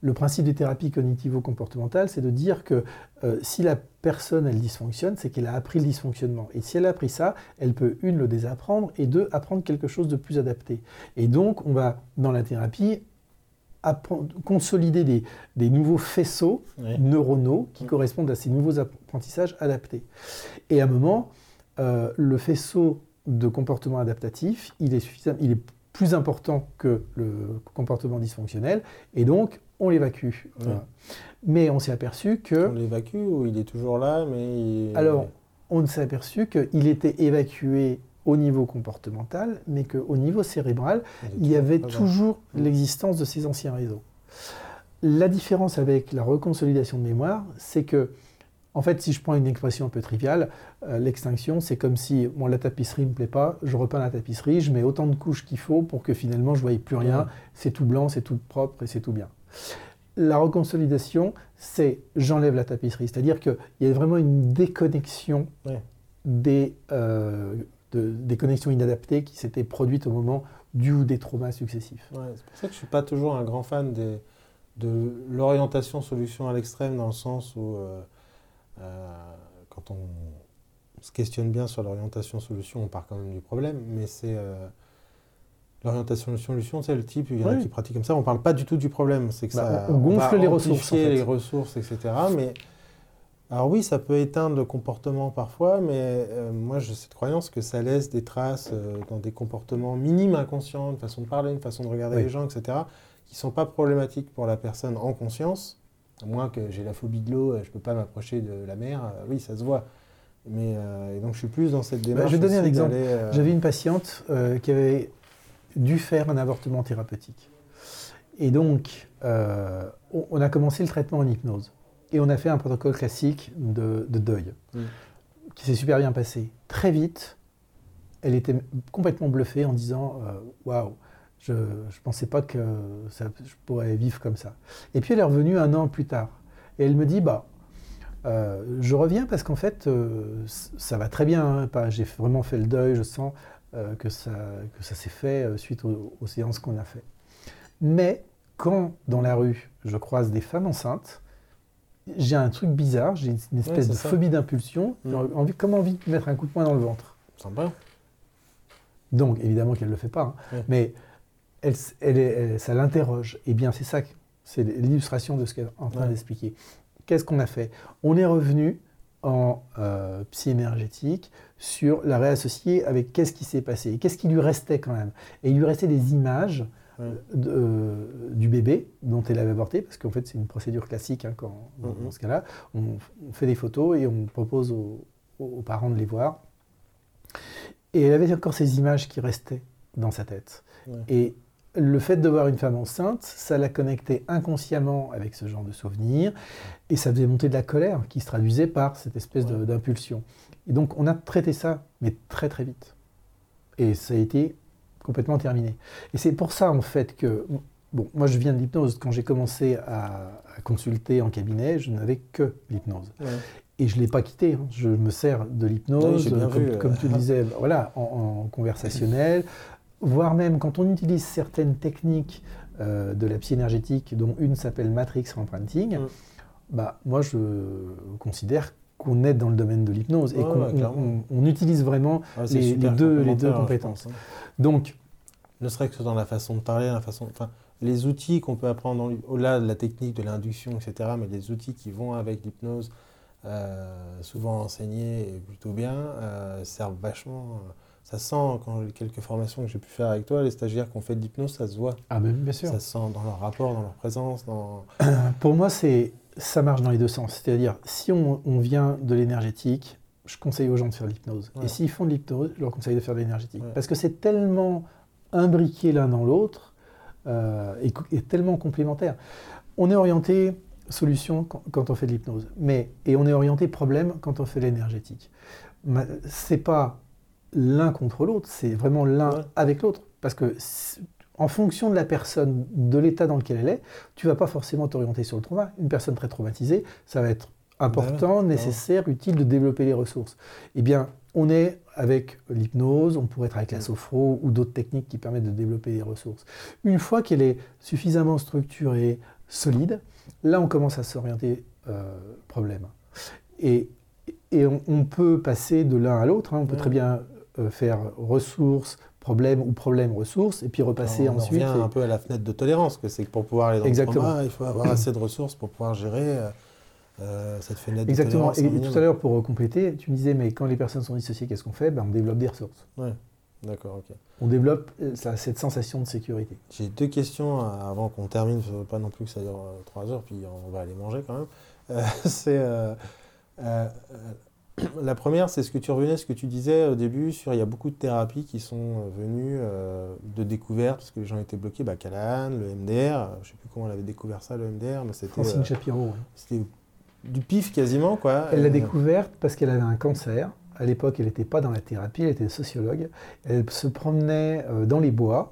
le principe des thérapies cognitivo-comportementales, c'est de dire que euh, si la personne, elle dysfonctionne, c'est qu'elle a appris le dysfonctionnement. Et si elle a appris ça, elle peut, une, le désapprendre, et deux, apprendre quelque chose de plus adapté. Et donc, on va, dans la thérapie, consolider des, nouveaux faisceaux neuronaux qui correspondent à ces nouveaux apprentissages adaptés. Et à un moment, euh, le faisceau de comportement adaptatif, il est, il est plus important que le comportement dysfonctionnel, et donc on l'évacue. Mais on s'est aperçu que... On l'évacue ou il est toujours là, mais... Alors, on s'est aperçu qu'il était évacué au niveau comportemental, mais qu'au niveau cérébral, il y avait toujours mm. l'existence de ces anciens réseaux. La différence avec la reconsolidation de mémoire, c'est que, en fait, si je prends une expression un peu triviale, euh, l'extinction, c'est comme si bon, la tapisserie ne me plaît pas, je repeins la tapisserie, je mets autant de couches qu'il faut pour que finalement je ne voyais plus rien, c'est tout blanc, c'est tout propre et c'est tout bien. La reconsolidation, c'est j'enlève la tapisserie, c'est-à-dire qu'il y a vraiment une déconnexion des, euh, des connexions inadaptées qui s'étaient produites au moment du ou des traumas successifs. c'est pour ça que je ne suis pas toujours un grand fan des, de l'orientation solution à l'extrême, dans le sens où, euh, euh, quand on se questionne bien sur l'orientation solution, on part quand même du problème, mais c'est euh, l'orientation solution, c'est le type, il y en a qui pratiquent comme ça, on ne parle pas du tout du problème, c'est que bah, ça on gonfle les ressources, les ressources, etc. Mais alors oui, ça peut éteindre le comportement parfois, mais euh, moi j'ai cette croyance que ça laisse des traces euh, dans des comportements minimes inconscients, une façon de parler, une façon de regarder les gens, etc., qui ne sont pas problématiques pour la personne en conscience. À moins que j'ai la phobie de l'eau, je ne peux pas m'approcher de la mer, euh, oui, ça se voit. Mais, et donc je suis plus dans cette bah, démarche. je vais donner un exemple. J'avais une patiente qui avait dû faire un avortement thérapeutique. Et donc, on a commencé le traitement en hypnose. Et on a fait un protocole classique de, deuil, mm. qui s'est super bien passé. Très vite, elle était complètement bluffée en disant euh, Waouh, je ne pensais pas que ça, je pourrais vivre comme ça. Et puis elle est revenue un an plus tard. Et elle me dit Bah, euh, je reviens parce qu'en fait, euh, ça va très bien. Hein, J'ai vraiment fait le deuil, je sens que ça, que ça s'est fait suite aux, aux séances qu'on a fait. Mais quand dans la rue, je croise des femmes enceintes, j'ai un truc bizarre, j'ai une espèce de phobie d'impulsion, mm. envie, comme envie de mettre un coup de poing dans le ventre. Sympa. Donc, évidemment qu'elle ne le fait pas, hein. mais elle, elle, ça l'interroge. Et eh bien, c'est ça, c'est l'illustration de ce qu'elle est en train d'expliquer. Qu'est-ce qu'on a fait? On est revenu en euh, psy énergétique sur la réassocier avec qu'est-ce qui s'est passé, qu'est-ce qui lui restait quand même? Et il lui restait des images euh, du bébé dont elle avait avorté, parce qu'en fait c'est une procédure classique hein, quand, dans, mhm. ce cas-là. On, fait des photos et on propose aux, parents de les voir. Et elle avait encore ces images qui restaient dans sa tête. Et le fait de voir une femme enceinte, ça la connectait inconsciemment avec ce genre de souvenirs, et ça faisait monter de la colère qui se traduisait par cette espèce d'impulsion. Et donc on a traité ça, mais très très vite. Et ça a été complètement terminé. Et c'est pour ça, en fait, que. Bon, moi, je viens de l'hypnose. Quand j'ai commencé à, consulter en cabinet, je n'avais que l'hypnose. Et je ne l'ai pas quitté. Hein. Je me sers de l'hypnose, comme, tu disais, voilà, en, conversationnel, voire même quand on utilise certaines techniques euh, de la psy énergétique, dont une s'appelle Matrix Imprinting, bah, moi, je considère qu'on est dans le domaine de l'hypnose et qu'on on, utilise vraiment les, deux, les deux compétences. Hein. Donc, ne serait que dans la façon de parler, la façon, enfin, les outils qu'on peut apprendre au-delà de la technique de l'induction, etc., mais les outils qui vont avec l'hypnose, euh, souvent enseignés et plutôt bien, euh, servent vachement. Euh, ça sent, quand quelques formations que j'ai pu faire avec toi, les stagiaires qui ont fait de l'hypnose, ça se voit. Ah, mais bien sûr. Ça se sent dans leur rapport, dans leur présence. Dans... Pour moi, c'est ça marche dans les deux sens. C'est-à-dire, si on, vient de l'énergétique, je conseille aux gens de faire de l'hypnose. Et s'ils font de l'hypnose, je leur conseille de faire de l'énergétique. Parce que c'est tellement imbriqué l'un dans l'autre euh, et, tellement complémentaire. On est orienté solution quand, on fait de l'hypnose, mais et on est orienté problème quand on fait de l'énergétique. C'est pas l'un contre l'autre, c'est vraiment l'un avec l'autre. Parce que en fonction de la personne, de l'état dans lequel elle est, tu vas pas forcément t'orienter sur le trauma. Une personne très traumatisée, ça va être important, bah nécessaire, utile de développer les ressources. Eh bien, on est avec l'hypnose, on pourrait être avec la sophro ou d'autres techniques qui permettent de développer les ressources. Une fois qu'elle est suffisamment structurée, solide, là on commence à s'orienter problème. Et, et on, peut passer de l'un à l'autre, hein. on peut très bien faire ressources, problème ou problème ressources, et puis repasser on ensuite. On revient un peu à la fenêtre de tolérance, que c'est que pour pouvoir aller dans Exactement. le trauma, il faut avoir assez de ressources pour pouvoir gérer euh, cette fenêtre Exactement. de tolérance. Et tout à l'heure, pour compléter, tu disais, mais quand les personnes sont dissociées, qu'est-ce qu'on fait? Ben, On développe des ressources. Ouais. D'accord, ok. On développe euh, cette sensation de sécurité. J'ai deux questions avant qu'on termine, pas non plus que ça dure euh, trois heures, puis on va aller manger quand même. c'est la première, c'est ce que tu revenais, ce que tu disais au début sur il y a beaucoup de thérapies qui sont venues de découverte parce que les gens étaient bloqués. Bah, Callahan, le MDR, je ne sais plus comment elle avait découvert ça, le MDR, mais c'était. Francine Shapiro. C'était du pif quasiment, quoi. Elle l'a découverte parce qu'elle avait un cancer. À l'époque, elle n'était pas dans la thérapie, elle était sociologue. Elle se promenait dans les bois.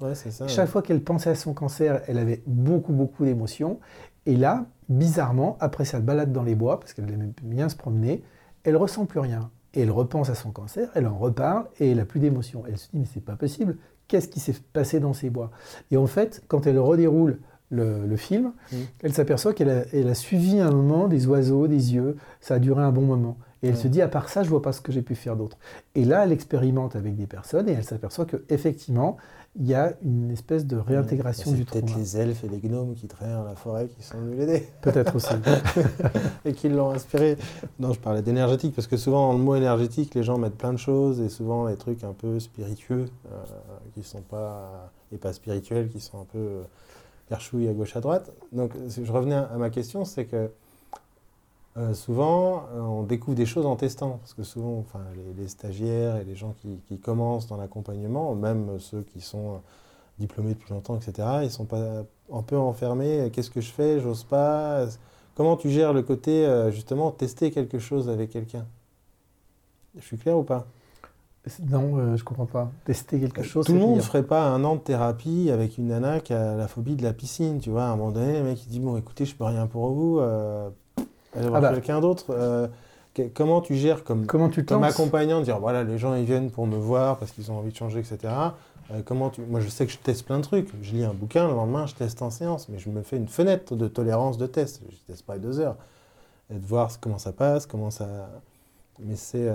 Chaque fois qu'elle pensait à son cancer, elle avait beaucoup, beaucoup d'émotions. Et là, bizarrement, après sa balade dans les bois, parce qu'elle aimait bien se promener, elle ressent plus rien. Et elle repense à son cancer, elle en reparle et elle n'a plus d'émotions. Elle se dit, mais c'est pas possible, qu'est-ce qui s'est passé dans ces bois? Et en fait, quand elle redéroule le, film, mmh. elle s'aperçoit qu'elle a, suivi un moment des oiseaux, des yeux, ça a duré un bon moment. Et elle se dit, à part ça, je vois pas ce que j'ai pu faire d'autre. Et là, elle expérimente avec des personnes et elle s'aperçoit qu'effectivement, il y a une espèce de réintégration du trauma. peut-être les elfes et les gnomes qui traînent dans la forêt qui sont venus l'aider. Peut-être aussi. et qui l'ont inspiré. Non, je parlais d'énergétique parce que souvent, dans le mot énergétique, les gens mettent plein de choses et souvent les trucs un peu spiritueux euh, qui sont pas. et pas spirituels, qui sont un peu perchouille à gauche à droite. Donc je revenais à ma question, c'est que euh, souvent euh, on découvre des choses en testant, parce que souvent enfin, les, stagiaires et les gens qui, commencent dans l'accompagnement, même ceux qui sont euh, diplômés depuis longtemps, etc., ils sont pas un peu enfermés, qu'est-ce que je fais, j'ose pas. Comment tu gères le côté justement tester quelque chose avec quelqu'un? Je suis clair ou pas? Non, je euh, je comprends pas. Tester quelque chose. Tout le monde ne ferait pas un an de thérapie avec une nana qui a la phobie de la piscine, tu vois. À un moment donné, le mec il dit bon, écoutez, je peux rien pour vous. Euh, ah bah. quelqu'un d'autre. Euh, comment tu gères comme, comment tu comme accompagnant, dire voilà, les gens ils viennent pour me voir parce qu'ils ont envie de changer, etc. comment tu... Moi, je sais que je teste plein de trucs. Je lis un bouquin, le lendemain, je teste en séance, mais je me fais une fenêtre de tolérance de test. Je teste pas deux heures. Et de voir comment ça passe, comment ça. Mais c'est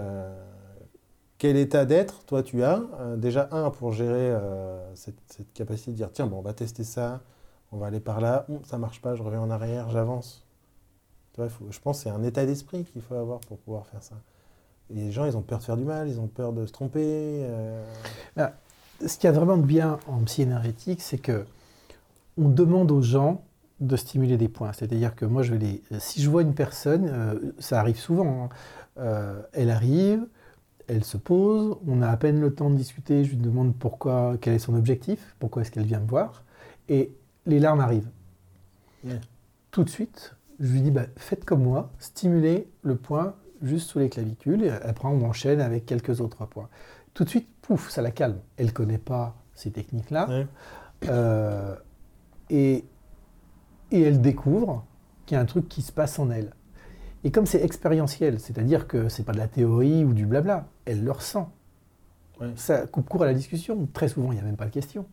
quel état d'être, toi, tu as euh, Déjà, un, pour gérer euh, cette, capacité de dire, tiens, bon, on va tester ça, on va aller par là, hum, ça marche pas, je reviens en arrière, j'avance. Je pense que c'est un état d'esprit qu'il faut avoir pour pouvoir faire ça. Et les gens, ils ont peur de faire du mal, ils ont peur de se tromper. Euh. Bah, ce qui a vraiment de bien en psy énergétique, c'est que on demande aux gens de stimuler des points. C'est-à-dire que moi, je vais les... si je vois une personne, ça arrive souvent, hein, elle arrive, elle se pose, on a à peine le temps de discuter, je lui demande pourquoi, quel est son objectif, pourquoi est-ce qu'elle vient me voir, et les larmes arrivent. Tout de suite, je lui dis, bah, faites comme moi, stimulez le point juste sous les clavicules, et après on enchaîne avec quelques autres points. Tout de suite, pouf, ça la calme. Elle ne connaît pas ces techniques-là, euh, et, et elle découvre qu'il y a un truc qui se passe en elle. Et comme c'est expérientiel, c'est-à-dire que c'est pas de la théorie ou du blabla, elle le ressent. Ça coupe court à la discussion. Très souvent, il n'y a même pas de question.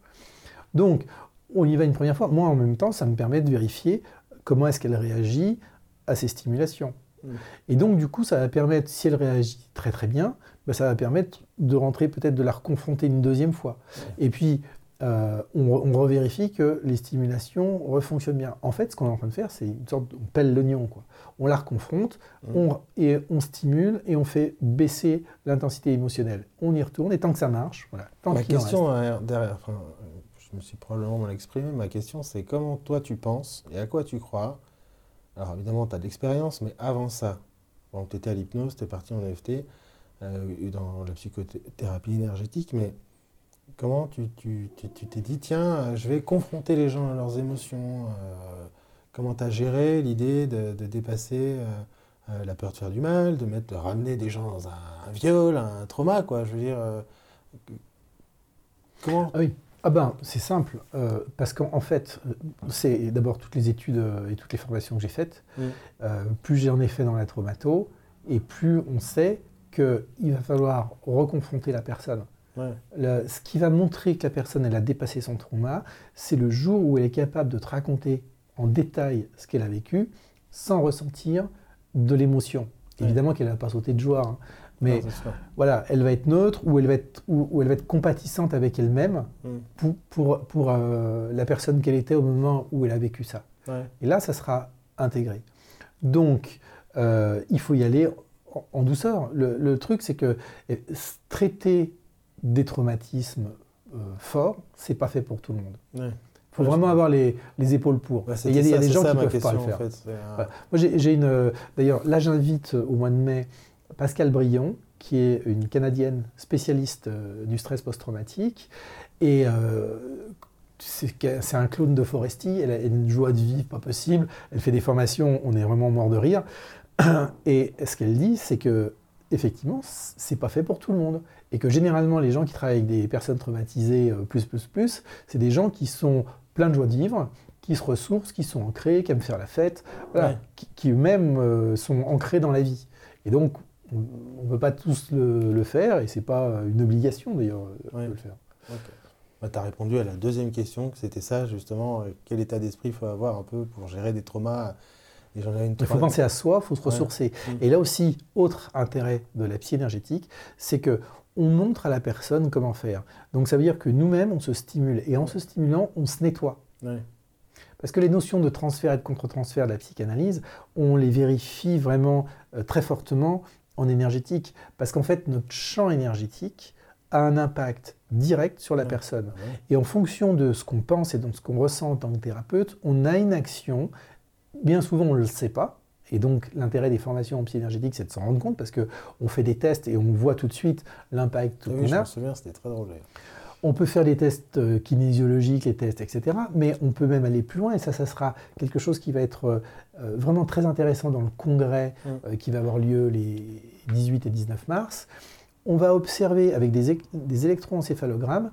Donc, on y va une première fois. Moi, en même temps, ça me permet de vérifier comment est-ce qu'elle réagit à ces stimulations. Mm. Et donc, du coup, ça va permettre, si elle réagit très très bien, ben, ça va permettre de rentrer peut-être de la reconfronter une deuxième fois. Et puis, euh, on, revérifie que les stimulations refonctionnent bien. En fait, ce qu'on est en train de faire, c'est une sorte, on pèle l'oignon, quoi. On la reconfronte, mmh. on, et on stimule et on fait baisser l'intensité émotionnelle. On y retourne et tant que ça marche, voilà. Tant ma question derrière, je me suis probablement mal exprimé. Ma question, c'est comment toi tu penses et à quoi tu crois? Alors évidemment, tu as de l'expérience, mais avant ça, tu étais à l'hypnose, tu es parti en EFT, euh, dans la psychothérapie énergétique, mais Comment tu t'es dit, tiens, je vais confronter les gens à leurs émotions euh, Comment tu as géré l'idée de, dépasser euh, la peur de faire du mal, de, mettre, de ramener des gens dans un, viol, un trauma, quoi Je veux dire, comment ah oui. Ah ben, c'est simple, parce qu'en fait, c'est d'abord toutes les études et toutes les formations que j'ai faites. plus j'en ai fait dans la traumato, et plus on sait qu'il va falloir reconfronter la personne ce qui va montrer que la personne elle a dépassé son trauma, c'est le jour où elle est capable de te raconter en détail ce qu'elle a vécu sans ressentir de l'émotion. Ouais. Évidemment qu'elle ne va pas sauter de joie, hein, mais Non, voilà, elle va être neutre ou elle va être, ou, ou elle va être compatissante avec elle-même Mm. pour, pour, pour, euh, la personne qu'elle était au moment où elle a vécu ça. Ouais. Et là, ça sera intégré. Donc, euh, il faut y aller en, en douceur. Le, le truc, c'est que euh, s- traiter des traumatismes euh, forts, c'est pas fait pour tout le monde. Ouais. Il faut vraiment avoir les, les épaules pour. Bah, il y a, des- y a gens ça qui ne peuvent pas le faire. en fait. Voilà. Moi, j'ai une. euh, D'ailleurs, là, j'invite euh, au mois de mai Pascal Brion, qui est une Canadienne spécialiste euh, du stress post-traumatique. Et euh, c'est un clone de Foresti. Elle a une joie de vivre pas possible. Elle fait des formations, on est vraiment mort de rire. Et ce qu'elle dit, c'est que effectivement, c'est pas fait pour tout le monde. Et que généralement, les gens qui travaillent avec des personnes traumatisées euh, plus, plus, plus, c'est des gens qui sont pleins de joie de vivre, qui se ressourcent, qui sont ancrés, qui aiment faire la fête, voilà, Ouais. qui, qui eux-mêmes sont ancrés dans la vie. Et donc, on ne peut pas tous le, le faire, et c'est pas une obligation d'ailleurs Ouais. de le faire. Bah, tu as répondu à la deuxième question, que c'était ça, justement, euh, quel état d'esprit il faut avoir un peu pour gérer des traumas. Il faut penser à soi, il faut se ressourcer. Mm. Et là aussi, autre intérêt de la psy énergétique, c'est que on montre à la personne comment faire. Donc ça veut dire que nous-mêmes, on se stimule. Et en se stimulant, on se nettoie. Ouais. Parce que les notions de transfert et de contre-transfert de la psychanalyse, on les vérifie vraiment euh, très fortement en énergétique. Parce qu'en fait, notre champ énergétique a un impact direct sur la Ouais. personne. Ah ouais. Et en fonction de ce qu'on pense et de ce qu'on ressent en tant que thérapeute, on a une action. Bien souvent, on ne le sait pas. Et donc, l'intérêt des formations en psy énergétique, c'est de s'en rendre compte parce qu'on fait des tests et on voit tout de suite l'impact Ah qu'on oui, je a. me souviens, c'était très drôle. On peut faire des tests euh, kinésiologiques, les tests, etc. Mais on peut même aller plus loin, et ça, ça sera quelque chose qui va être euh, euh, vraiment très intéressant dans le congrès Mm. qui va avoir lieu les 18 et 19 mars. On va observer avec des, des électroencéphalogrammes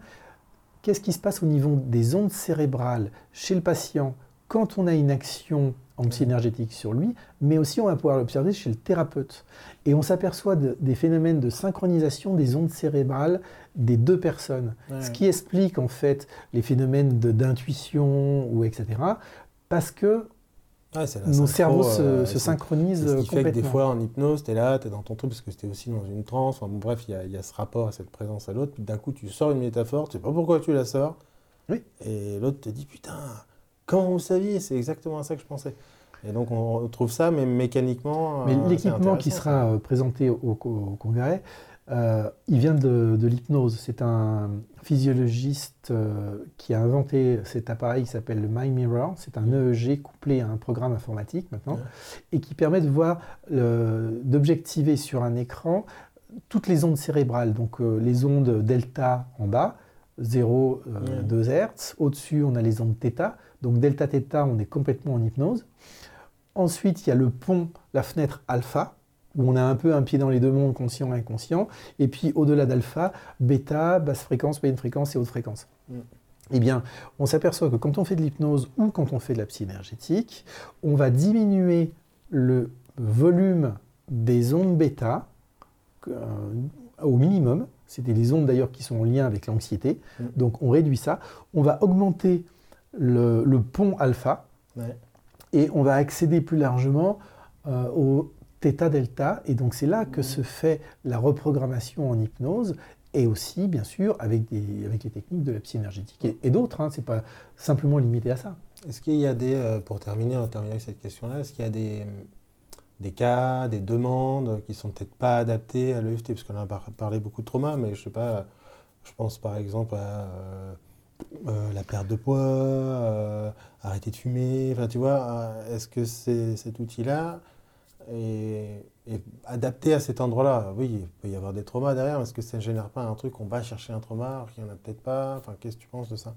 qu'est-ce qui se passe au niveau des ondes cérébrales chez le patient quand on a une action en psy énergétique sur lui, mais aussi on va pouvoir l'observer chez le thérapeute. Et on s'aperçoit de- des phénomènes de synchronisation des ondes cérébrales des deux personnes. Ouais, Ce qui explique en fait les phénomènes d'intuition ou etc. Parce que nos cerveaux se, euh, se c'est- synchronisent c'est ce qui fait que des fois en hypnose, tu es là, tu es dans ton truc parce que c'était aussi dans une transe. Enfin, bon, bref, il y, a- y a ce rapport à cette présence à l'autre. Puis d'un coup, tu sors une métaphore, tu sais pas pourquoi tu la sors. Oui. Et l'autre te dit Putain, comment vous saviez C'est exactement à ça que je pensais. Et donc, on retrouve ça, mais mécaniquement. Mais euh, c'est l'équipement qui sera euh, présenté au, congrès, euh, il vient de, de l'hypnose. C'est un physiologiste euh, qui a inventé cet appareil qui s'appelle le My Mirror. C'est un EEG couplé à un programme informatique maintenant, Ouais. et qui permet de voir, d'objectiver sur un écran toutes les ondes cérébrales. Donc euh, les ondes delta en bas, 0, euh, Ouais. 2 Hertz. Au-dessus, on a les ondes θ. Donc delta θ, on est complètement en hypnose. Ensuite, il y a le pont, la fenêtre alpha, où on a un peu un pied dans les deux mondes, conscient et inconscient. Et puis au-delà d'alpha, bêta, basse fréquence, moyenne fréquence et haute fréquence. Mm. Eh bien, on s'aperçoit que quand on fait de l'hypnose ou quand on fait de la psy énergétique, on va diminuer le volume des ondes bêta euh, au minimum. C'était des ondes d'ailleurs qui sont en lien avec l'anxiété. Mm. Donc on réduit ça. On va augmenter le, le pont alpha Ouais. et on va accéder plus largement euh, au θ-delta. Et donc c'est là que se fait la reprogrammation en hypnose et aussi, bien sûr, avec, des, avec les techniques de la psy énergétique et, et d'autres. Hein, c'est pas simplement limité à ça. Est-ce qu'il y a des, euh, pour terminer, on terminer avec cette question-là, est-ce qu'il y a des, des cas, des demandes qui sont peut-être pas adaptées à l'EFT Parce qu'on a par- parlé beaucoup de trauma, mais je sais pas, je pense par exemple à euh, euh, la perte de poids, euh, arrêter de fumer, enfin tu vois, est-ce que c'est cet outil-là est, est adapté à cet endroit-là? Oui, il peut y avoir des traumas derrière, mais est-ce que ça ne génère pas un truc, on va chercher un trauma, alors qu'il n'y en a peut-être pas? Enfin, qu'est-ce que tu penses de ça?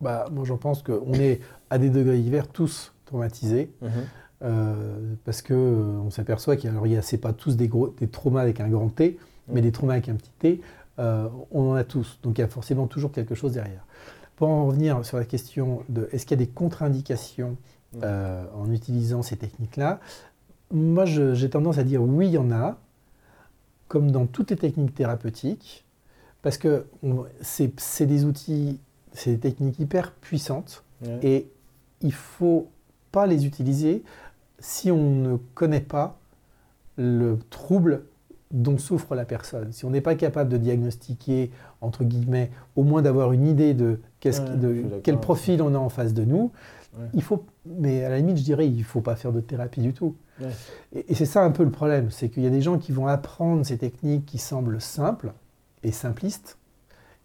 Bah, moi, j'en pense qu'on est à des degrés divers tous traumatisés. Euh, parce que euh, on s'aperçoit qu'il y a, c'est pas tous des, gros, des traumas avec un grand T, mais Mm. des traumas avec un petit T, euh, on en a tous. Donc il y a forcément toujours quelque chose derrière. Pour en revenir sur la question de est-ce qu'il y a des contre-indications Mm. euh, en utilisant ces techniques-là, moi je- j'ai tendance à dire oui, il y en a, comme dans toutes les techniques thérapeutiques, parce que on- c'est c'est des outils, c'est des techniques hyper puissantes Ouais. et il faut pas les utiliser si on ne connaît pas le trouble dont souffre la personne. Si on n'est pas capable de diagnostiquer, entre guillemets, au moins d'avoir une idée de, Ouais, quel profil on a en face de nous, Ouais. il faut, mais à la limite, je dirais, il ne faut pas faire de thérapie du tout. Ouais. Et, et c'est ça un peu le problème, c'est qu'il y a des gens qui vont apprendre ces techniques qui semblent simples et simplistes,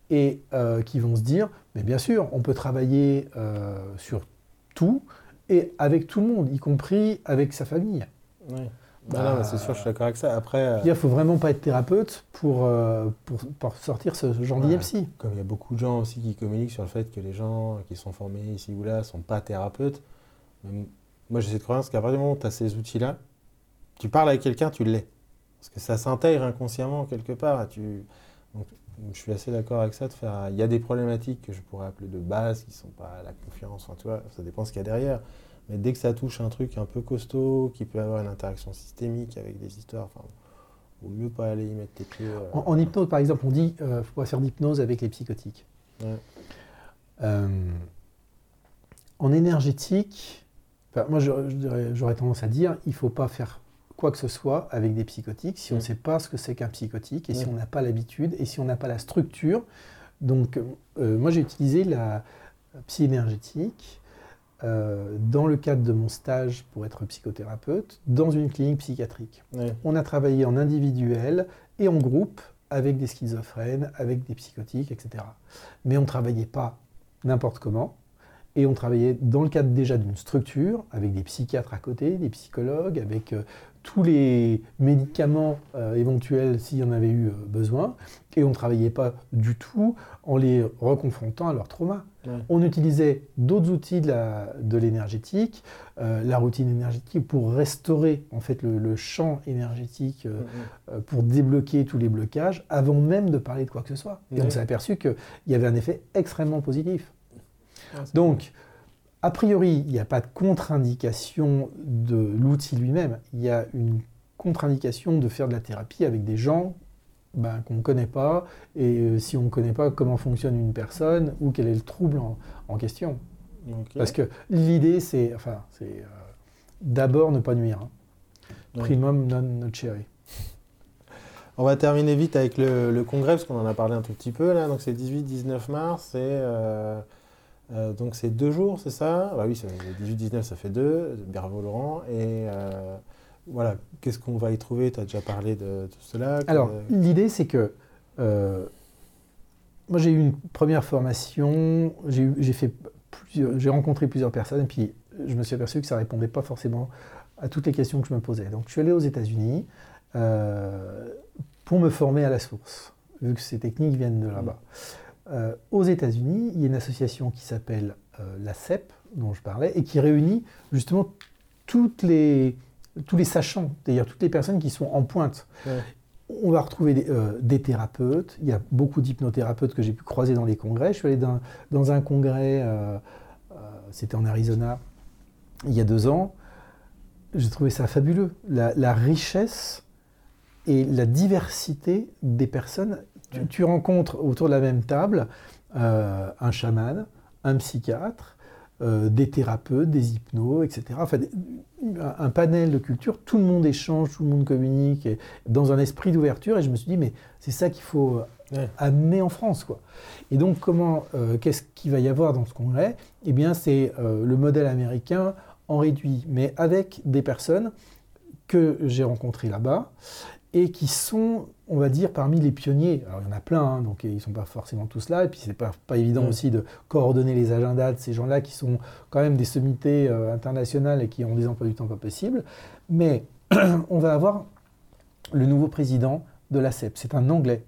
et euh, qui vont se dire, mais bien sûr, on peut travailler euh, sur tout, et avec tout le monde, y compris avec sa famille. Ouais. Bah, Bah c'est sûr, je suis d'accord avec ça. Après, euh, Il ne faut vraiment pas être thérapeute pour, euh, pour, pour sortir ce, genre Ouais. d'IMC. comme il y a beaucoup de gens aussi qui communiquent sur le fait que les gens qui sont formés ici ou là ne sont pas thérapeutes, moi j'ai cette croyance qu'à partir du moment où tu as ces outils-là, tu parles avec quelqu'un, tu l'es. Parce que ça s'intègre inconsciemment quelque part. Tu... Donc, je suis assez d'accord avec ça. De faire... Il y a des problématiques que je pourrais appeler de base, qui ne sont pas la confiance, enfin, tu vois, ça dépend ce qu'il y a derrière. Mais dès que ça touche un truc un peu costaud, qui peut avoir une interaction systémique avec des histoires, enfin, vaut mieux pas aller y mettre tes pieds. euh. En, en hypnose, par exemple, on dit qu'il ne faut pas faire d'hypnose avec les psychotiques. Ouais. Euh, en énergétique, moi j'aurais tendance à dire il ne faut pas faire quoi que ce soit avec des psychotiques si on ne Mm. sait pas ce que c'est qu'un psychotique et si on n'a pas l'habitude et si on n'a pas la structure. Donc, euh, moi j'ai utilisé la psy énergétique euh, dans le cadre de mon stage pour être psychothérapeute dans une clinique psychiatrique. Ouais. On a travaillé en individuel et en groupe avec des schizophrènes, avec des psychotiques, etc. Mais on ne travaillait pas n'importe comment. Et on travaillait dans le cadre déjà d'une structure, avec des psychiatres à côté, des psychologues, avec euh, tous les médicaments euh, éventuels s'il y en avait eu euh, besoin. Et on ne travaillait pas du tout en les reconfrontant à leur trauma. Ouais. On utilisait d'autres outils de l'énergétique, la routine énergétique, pour restaurer en fait le, le champ énergétique, euh, pour débloquer tous les blocages, avant même de parler de quoi que ce soit. Et Ouais. on s'est aperçu qu'il y avait un effet extrêmement positif. Donc, a priori, il n'y a pas de contre-indication de l'outil lui-même. Il y a une contre-indication de faire de la thérapie avec des gens ben, qu'on ne connaît pas, et euh, si on ne connaît pas comment fonctionne une personne ou quel est le trouble en, en question. Parce que l'idée, c'est enfin, c'est euh, d'abord ne pas nuire. hein. Primum non nocere. On va terminer vite avec le, le congrès, parce qu'on en a parlé un tout petit peu là. Donc c'est 18-19 mars, et euh, euh, donc c'est deux jours, c'est ça? Bah oui, 18-19 ça fait deux, bravo Laurent. Et euh, voilà, qu'est-ce qu'on va y trouver? Tu as déjà parlé de tout cela? Alors, que- l'idée, c'est que euh, moi, j'ai eu une première formation, j'ai fait rencontré plusieurs personnes, et puis je me suis aperçu que ça répondait pas forcément à toutes les questions que je me posais. Donc, je suis allé aux États-Unis pour me former à la source, vu que ces techniques viennent de là-bas. Euh, aux États-Unis, il y a une association qui s'appelle euh, la CEP, dont je parlais, et qui réunit justement toutes les, tous les sachants, c'est-à-dire toutes les personnes qui sont en pointe. Ouais. On va retrouver des, euh, des thérapeutes, il y a beaucoup d'hypnothérapeutes que j'ai pu croiser dans les congrès. Je suis allé dans, dans un congrès, c'était en Arizona, il y a deux ans. J'ai trouvé ça fabuleux, la, la richesse et la diversité des personnes. Tu, rencontres autour de la même table euh, un chaman, un psychiatre, euh, des thérapeutes, des hypnos, etc. Enfin, un, panel de culture, tout le monde échange, tout le monde communique, et dans un esprit d'ouverture. Et je me suis dit, mais c'est ça qu'il faut euh, Ouais. amener en France. Quoi. Et donc, comment, euh, qu'est-ce qu'il va y avoir dans ce congrès? Eh bien, c'est euh, le modèle américain en réduit, mais avec des personnes que j'ai rencontrées là-bas et qui sont, on va dire, parmi les pionniers. Alors, il y en a plein, hein, donc ils ne sont pas forcément tous là, et puis c'est pas, pas évident Ouais. aussi de coordonner les agendas de ces gens-là qui sont quand même des sommités euh, internationales et qui ont des emplois du temps pas possibles. Mais on va avoir le nouveau président de la CEP, c'est un Anglais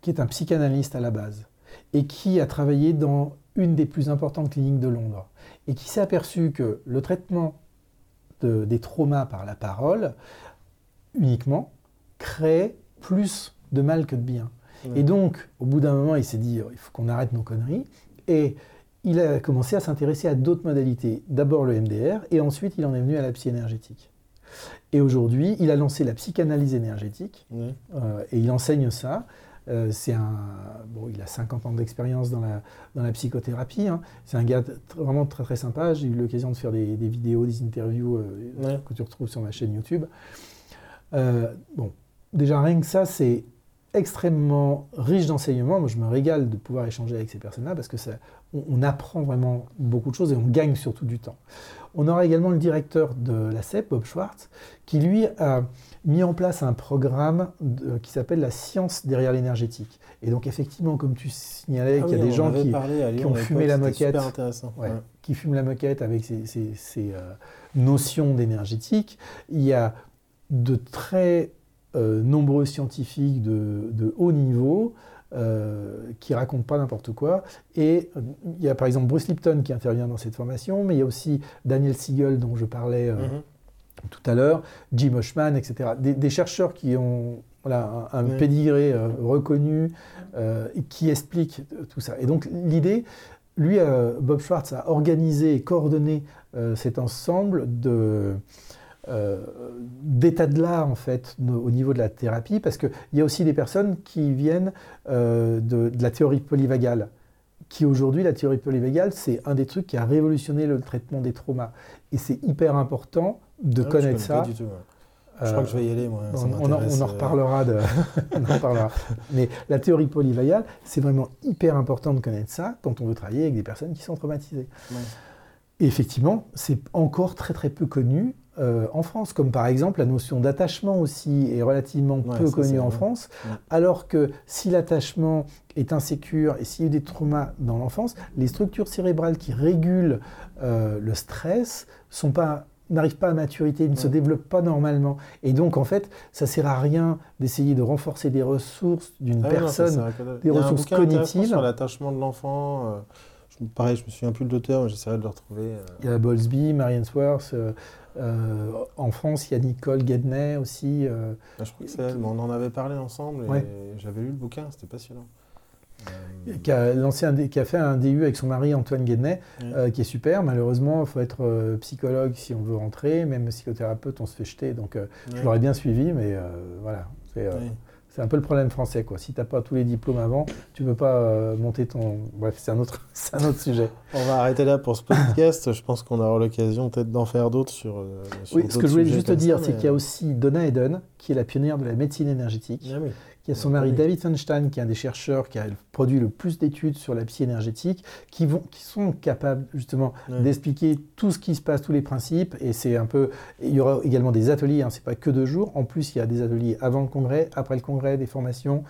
qui est un psychanalyste à la base et qui a travaillé dans une des plus importantes cliniques de Londres et qui s'est aperçu que le traitement de- des traumas par la parole uniquement créait plus de mal que de bien. Ouais. Et donc, au bout d'un moment, il s'est dit, il faut qu'on arrête nos conneries. Et il a commencé à s'intéresser à d'autres modalités. D'abord le MDR, et ensuite il en est venu à la psy énergétique. Et aujourd'hui, il a lancé la psychanalyse énergétique, Ouais. euh, et il enseigne ça Euh, c'est un, bon, il a 50 ans d'expérience dans la, dans la psychothérapie. hein. C'est un gars vraiment très très sympa. J'ai eu l'occasion de faire des, des vidéos, des interviews euh, Ouais. que tu retrouves sur ma chaîne YouTube. Bon, déjà rien que ça, c'est extrêmement riche d'enseignements. Moi, je me régale de pouvoir échanger avec ces personnes-là parce que ça, on, on apprend vraiment beaucoup de choses et on gagne surtout du temps. On aura également le directeur de la CEP, Bob Schwartz, qui lui a mis en place un programme de- qui s'appelle la science derrière l'énergétique. Et donc effectivement, comme tu signalais, Ah qu'il y a oui, des gens qui, parlé ont fumé la moquette. Ouais, Ouais. qui fument la moquette avec ces, ces- ces, euh, notions d'énergétique. Il y a de très euh, nombreux scientifiques de, de haut niveau euh, qui racontent pas n'importe quoi. Et euh, il y a par exemple Bruce Lipton qui intervient dans cette formation, mais il y a aussi Daniel Siegel dont je parlais euh, Mhm. tout à l'heure, Jim Hoshman, etc. Des, des chercheurs qui ont voilà, un, un pédigré reconnu qui expliquent tout ça. Et donc l'idée, lui, Bob Schwartz a organisé et coordonné cet ensemble de euh, d'état de l'art en fait au niveau de la thérapie parce qu'il y a aussi des personnes qui viennent euh, de, de la théorie polyvagale qui aujourd'hui la théorie polyvagale c'est un des trucs qui a révolutionné le traitement des traumas et c'est hyper important de Ah, connaître ça pas du tout, ouais. Je crois que je vais y aller, moi. ça on, en, m'intéresse, on en reparlera. De, on en reparlera. Mais la théorie polyvagale, c'est vraiment hyper important de connaître ça quand on veut travailler avec des personnes qui sont traumatisées. Ouais. Et effectivement, c'est encore très très peu connu euh, en France, comme par exemple la notion d'attachement aussi est relativement Ouais, peu connue en. France, Ouais. alors que si l'attachement est insécure et s'il y a eu des traumas dans l'enfance, les structures cérébrales qui régulent euh, le stress sont pas n'arrivent pas à maturité, ne se développent pas normalement. Et donc, en fait, ça sert à rien d'essayer de renforcer des ressources d'une Ah non, personne. dalle. des ressources cognitives. Sur l'attachement de l'enfant. euh, je- pareil, je me souviens plus de l'auteur, mais j'essaierai de le retrouver. Il y a Bowlesby, Marianne Sworth. euh, euh, en France, il y a Nicole Guedney aussi. euh, Ah, je crois que c'est elle, mais on en avait parlé ensemble et Ouais. j'avais lu le bouquin, c'était passionnant. Euh, qui a, lancé un dé- qui a fait un DU avec son mari Antoine Guedney, Ouais. euh, qui est super. Malheureusement, il faut être psychologue si on veut rentrer, même psychothérapeute, on se fait jeter. Donc, je l'aurais bien suivi, mais voilà. C'est. C'est un peu le problème français. Quoi. Si tu n'as pas tous les diplômes avant, tu ne peux pas euh, monter ton. Bref, c'est un, autre- un autre sujet. On va arrêter là pour ce podcast. je pense qu'on aura l'occasion peut-être d'en faire d'autres sur. euh, sur Oui, ce que je voulais juste dire, c'est qu'il y a aussi Donna Eden, qui est la pionnière de la médecine énergétique. Ah oui. Qui a son On mari. David Feinstein, qui est un des chercheurs qui a produit le plus d'études sur la psy énergétique, qui, vont, qui sont capables justement d'expliquer tout ce qui se passe, tous les principes. Et c'est un peu. Il y aura également des ateliers, hein, c'est pas que deux jours. En plus, il y a des ateliers avant le congrès, après le congrès, des formations.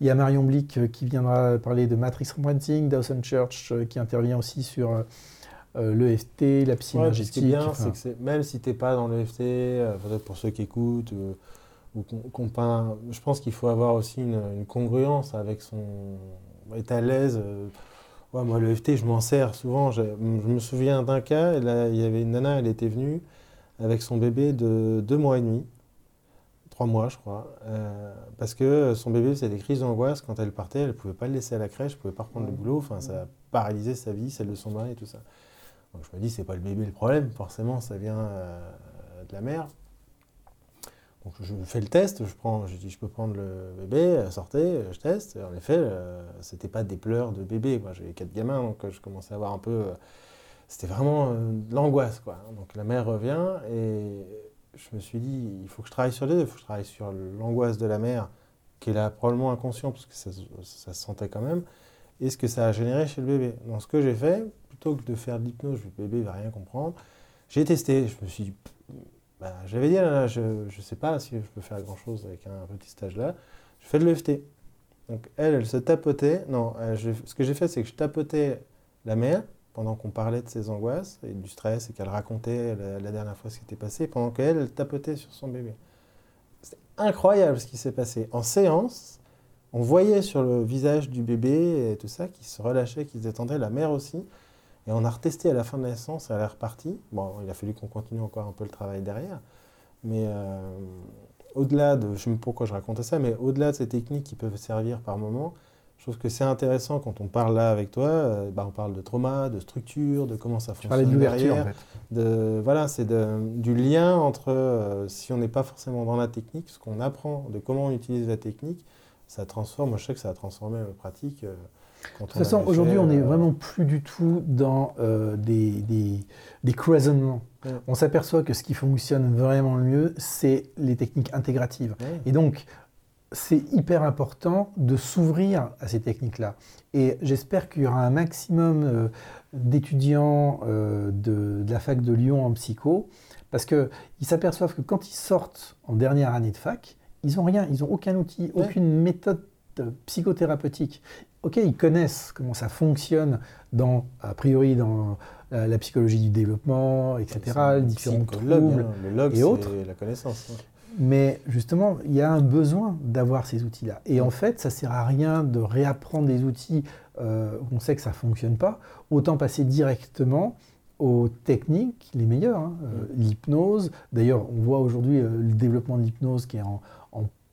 Il y a Marion Blick euh, qui viendra parler de Matrix Imprinting, Dawson Church euh, qui intervient aussi sur euh, l'EFT, la psy Ouais, puis ce qui est énergétique. bien, enfin, c'est que même si tu n'es pas dans le FT, euh, peut-être pour ceux qui écoutent, euh, ou qu'on qu'on peint, je pense qu'il faut avoir aussi une, une congruence avec son. être à l'aise. euh. Ouais, moi, le FT, je m'en sers souvent. Je, je me souviens d'un cas, et là, il y avait une nana, elle était venue avec son bébé de deux mois et demi, trois mois, je crois, euh, parce que son bébé faisait des crises d'angoisse quand elle partait, elle ne pouvait pas le laisser à la crèche, elle ne pouvait pas reprendre le boulot, enfin, ça a paralysé sa vie, celle de son mari et tout ça. Donc je me dis, c'est pas le bébé le problème, forcément, ça vient euh, de la mère. Donc je fais le test, je prends, je dis, je peux prendre le bébé, euh, sortez, euh, je teste. Et en effet, euh, c'était pas des pleurs de bébé. J'avais quatre gamins, donc euh, je commençais à avoir un peu, c'était vraiment de l'angoisse, quoi. Donc la mère revient et je me suis dit, il faut que je travaille sur les deux, il faut que je travaille sur l'angoisse de la mère, qui est probablement inconscient parce que ça se sentait quand même, et ce que ça a généré chez le bébé. Donc ce que j'ai fait, plutôt que de faire de l'hypnose, le bébé va rien comprendre, j'ai testé. Je me suis dit, bah, j'avais dit, je ne sais pas si je peux faire grand-chose avec un petit stage là. Je fais de l'EFT. Donc elle, elle se tapotait. Non, je- ce que j'ai fait, c'est que je tapotais la mère pendant qu'on parlait de ses angoisses et du stress et qu'elle racontait la, dernière fois ce qui était passé, pendant qu'elle, elle tapotait sur son bébé. C'était incroyable ce qui s'est passé. En séance, on voyait sur le visage du bébé et tout ça qui se relâchait, qui se détendait, la mère aussi. Et on a retesté à la fin de la séance, elle est repartie. Bon, il a fallu qu'on continue encore un peu le travail derrière. Mais euh, au-delà de, je ne sais pas pourquoi je racontais ça, mais au-delà de ces techniques qui peuvent servir par moment, je trouve que c'est intéressant quand on parle là avec toi, euh, bah, on parle de trauma, de structure, de comment ça fonctionne de l'ouverture en derrière. fait. De, voilà, c'est du lien entre, euh, si on n'est pas forcément dans la technique, ce qu'on apprend de comment on utilise la technique, ça transforme. Moi, je sais que ça a transformé ma pratique. euh, De toute façon, aujourd'hui, on n'est euh, vraiment plus du tout dans euh, des, des, des cloisonnements. Ouais. On s'aperçoit que ce qui fonctionne vraiment le mieux, c'est les techniques intégratives. ouais. Et donc, c'est hyper important de s'ouvrir à ces techniques-là. Et j'espère qu'il y aura un maximum euh, d'étudiants euh, de, de la fac de Lyon en psycho, parce qu'ils s'aperçoivent que quand ils sortent en dernière année de fac, ils n'ont rien, ils n'ont aucun outil, Ouais. aucune méthode psychothérapeutique. Ok, ils connaissent comment ça fonctionne dans, a priori, dans euh, la psychologie du développement, etc., les différents psychologue, troubles. hein. Le log, et autres. la connaissance. hein. Mais justement, il y a un besoin d'avoir ces outils-là. Et en fait, ça sert à rien de réapprendre des outils euh, où on sait que ça ne fonctionne pas. Autant passer directement aux techniques les meilleures. hein. Euh, L'hypnose, d'ailleurs, on voit aujourd'hui euh, le développement de l'hypnose qui est en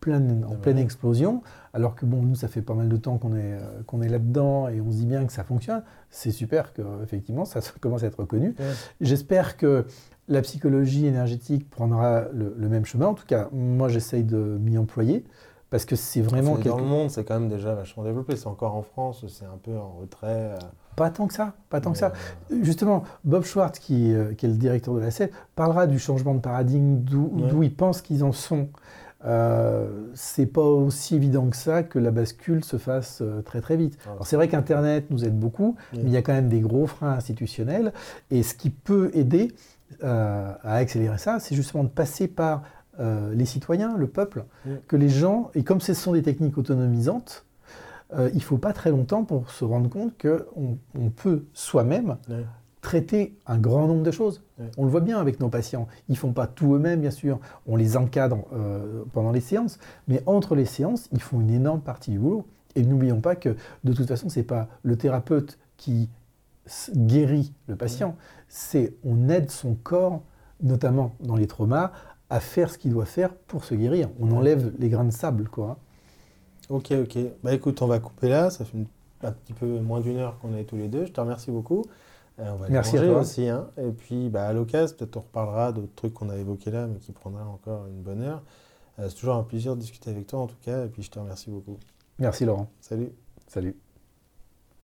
pleine, en pleine explosion. Alors que bon, nous, ça fait pas mal de temps qu'on est, euh, qu'on est là-dedans et on se dit bien que ça fonctionne. C'est super qu'effectivement, ça commence à être reconnu. Ouais. J'espère que la psychologie énergétique prendra le, le même chemin. En tout cas, moi, j'essaye de m'y employer parce que c'est vraiment Enfin, Dans quelque... le monde, c'est quand même déjà vachement développé. C'est encore en France, c'est un peu en retrait. euh, Pas tant que ça, pas tant que ça. euh, Justement, Bob Schwartz, qui, euh, qui est le directeur de la parlera du changement de paradigme, d'où Ouais. d'où ils pensent qu'ils en sont. Euh, c'est pas aussi évident que ça que la bascule se fasse euh, très très vite. Alors c'est vrai qu'Internet nous aide beaucoup, Oui. mais il y a quand même des gros freins institutionnels. Et ce qui peut aider euh, à accélérer ça, c'est justement de passer par les citoyens, le peuple, Oui. que les gens, et comme ce sont des techniques autonomisantes, il ne faut pas très longtemps pour se rendre compte qu'on on peut soi-même. Traiter un grand nombre de choses. Ouais. On le voit bien avec nos patients. Ils font pas tout eux-mêmes, bien sûr. On les encadre euh, pendant les séances, mais entre les séances, ils font une énorme partie du boulot. Et n'oublions pas que de toute façon, c'est pas le thérapeute qui guérit le patient, c'est on aide son corps, notamment dans les traumas, à faire ce qu'il doit faire pour se guérir. On enlève les grains de sable, quoi. Ok, ok. Bah écoute, on va couper là. Ça fait un petit peu moins d'une heure qu'on est tous les deux. Je te remercie beaucoup. Euh, on va aller Merci à toi. aussi. hein. Et puis, bah, à l'occasion, peut-être on reparlera d'autres trucs qu'on a évoqués là, mais qui prendra encore une bonne heure. Euh, c'est toujours un plaisir de discuter avec toi en tout cas. Et puis, je te remercie beaucoup. Merci Laurent. Salut. Salut.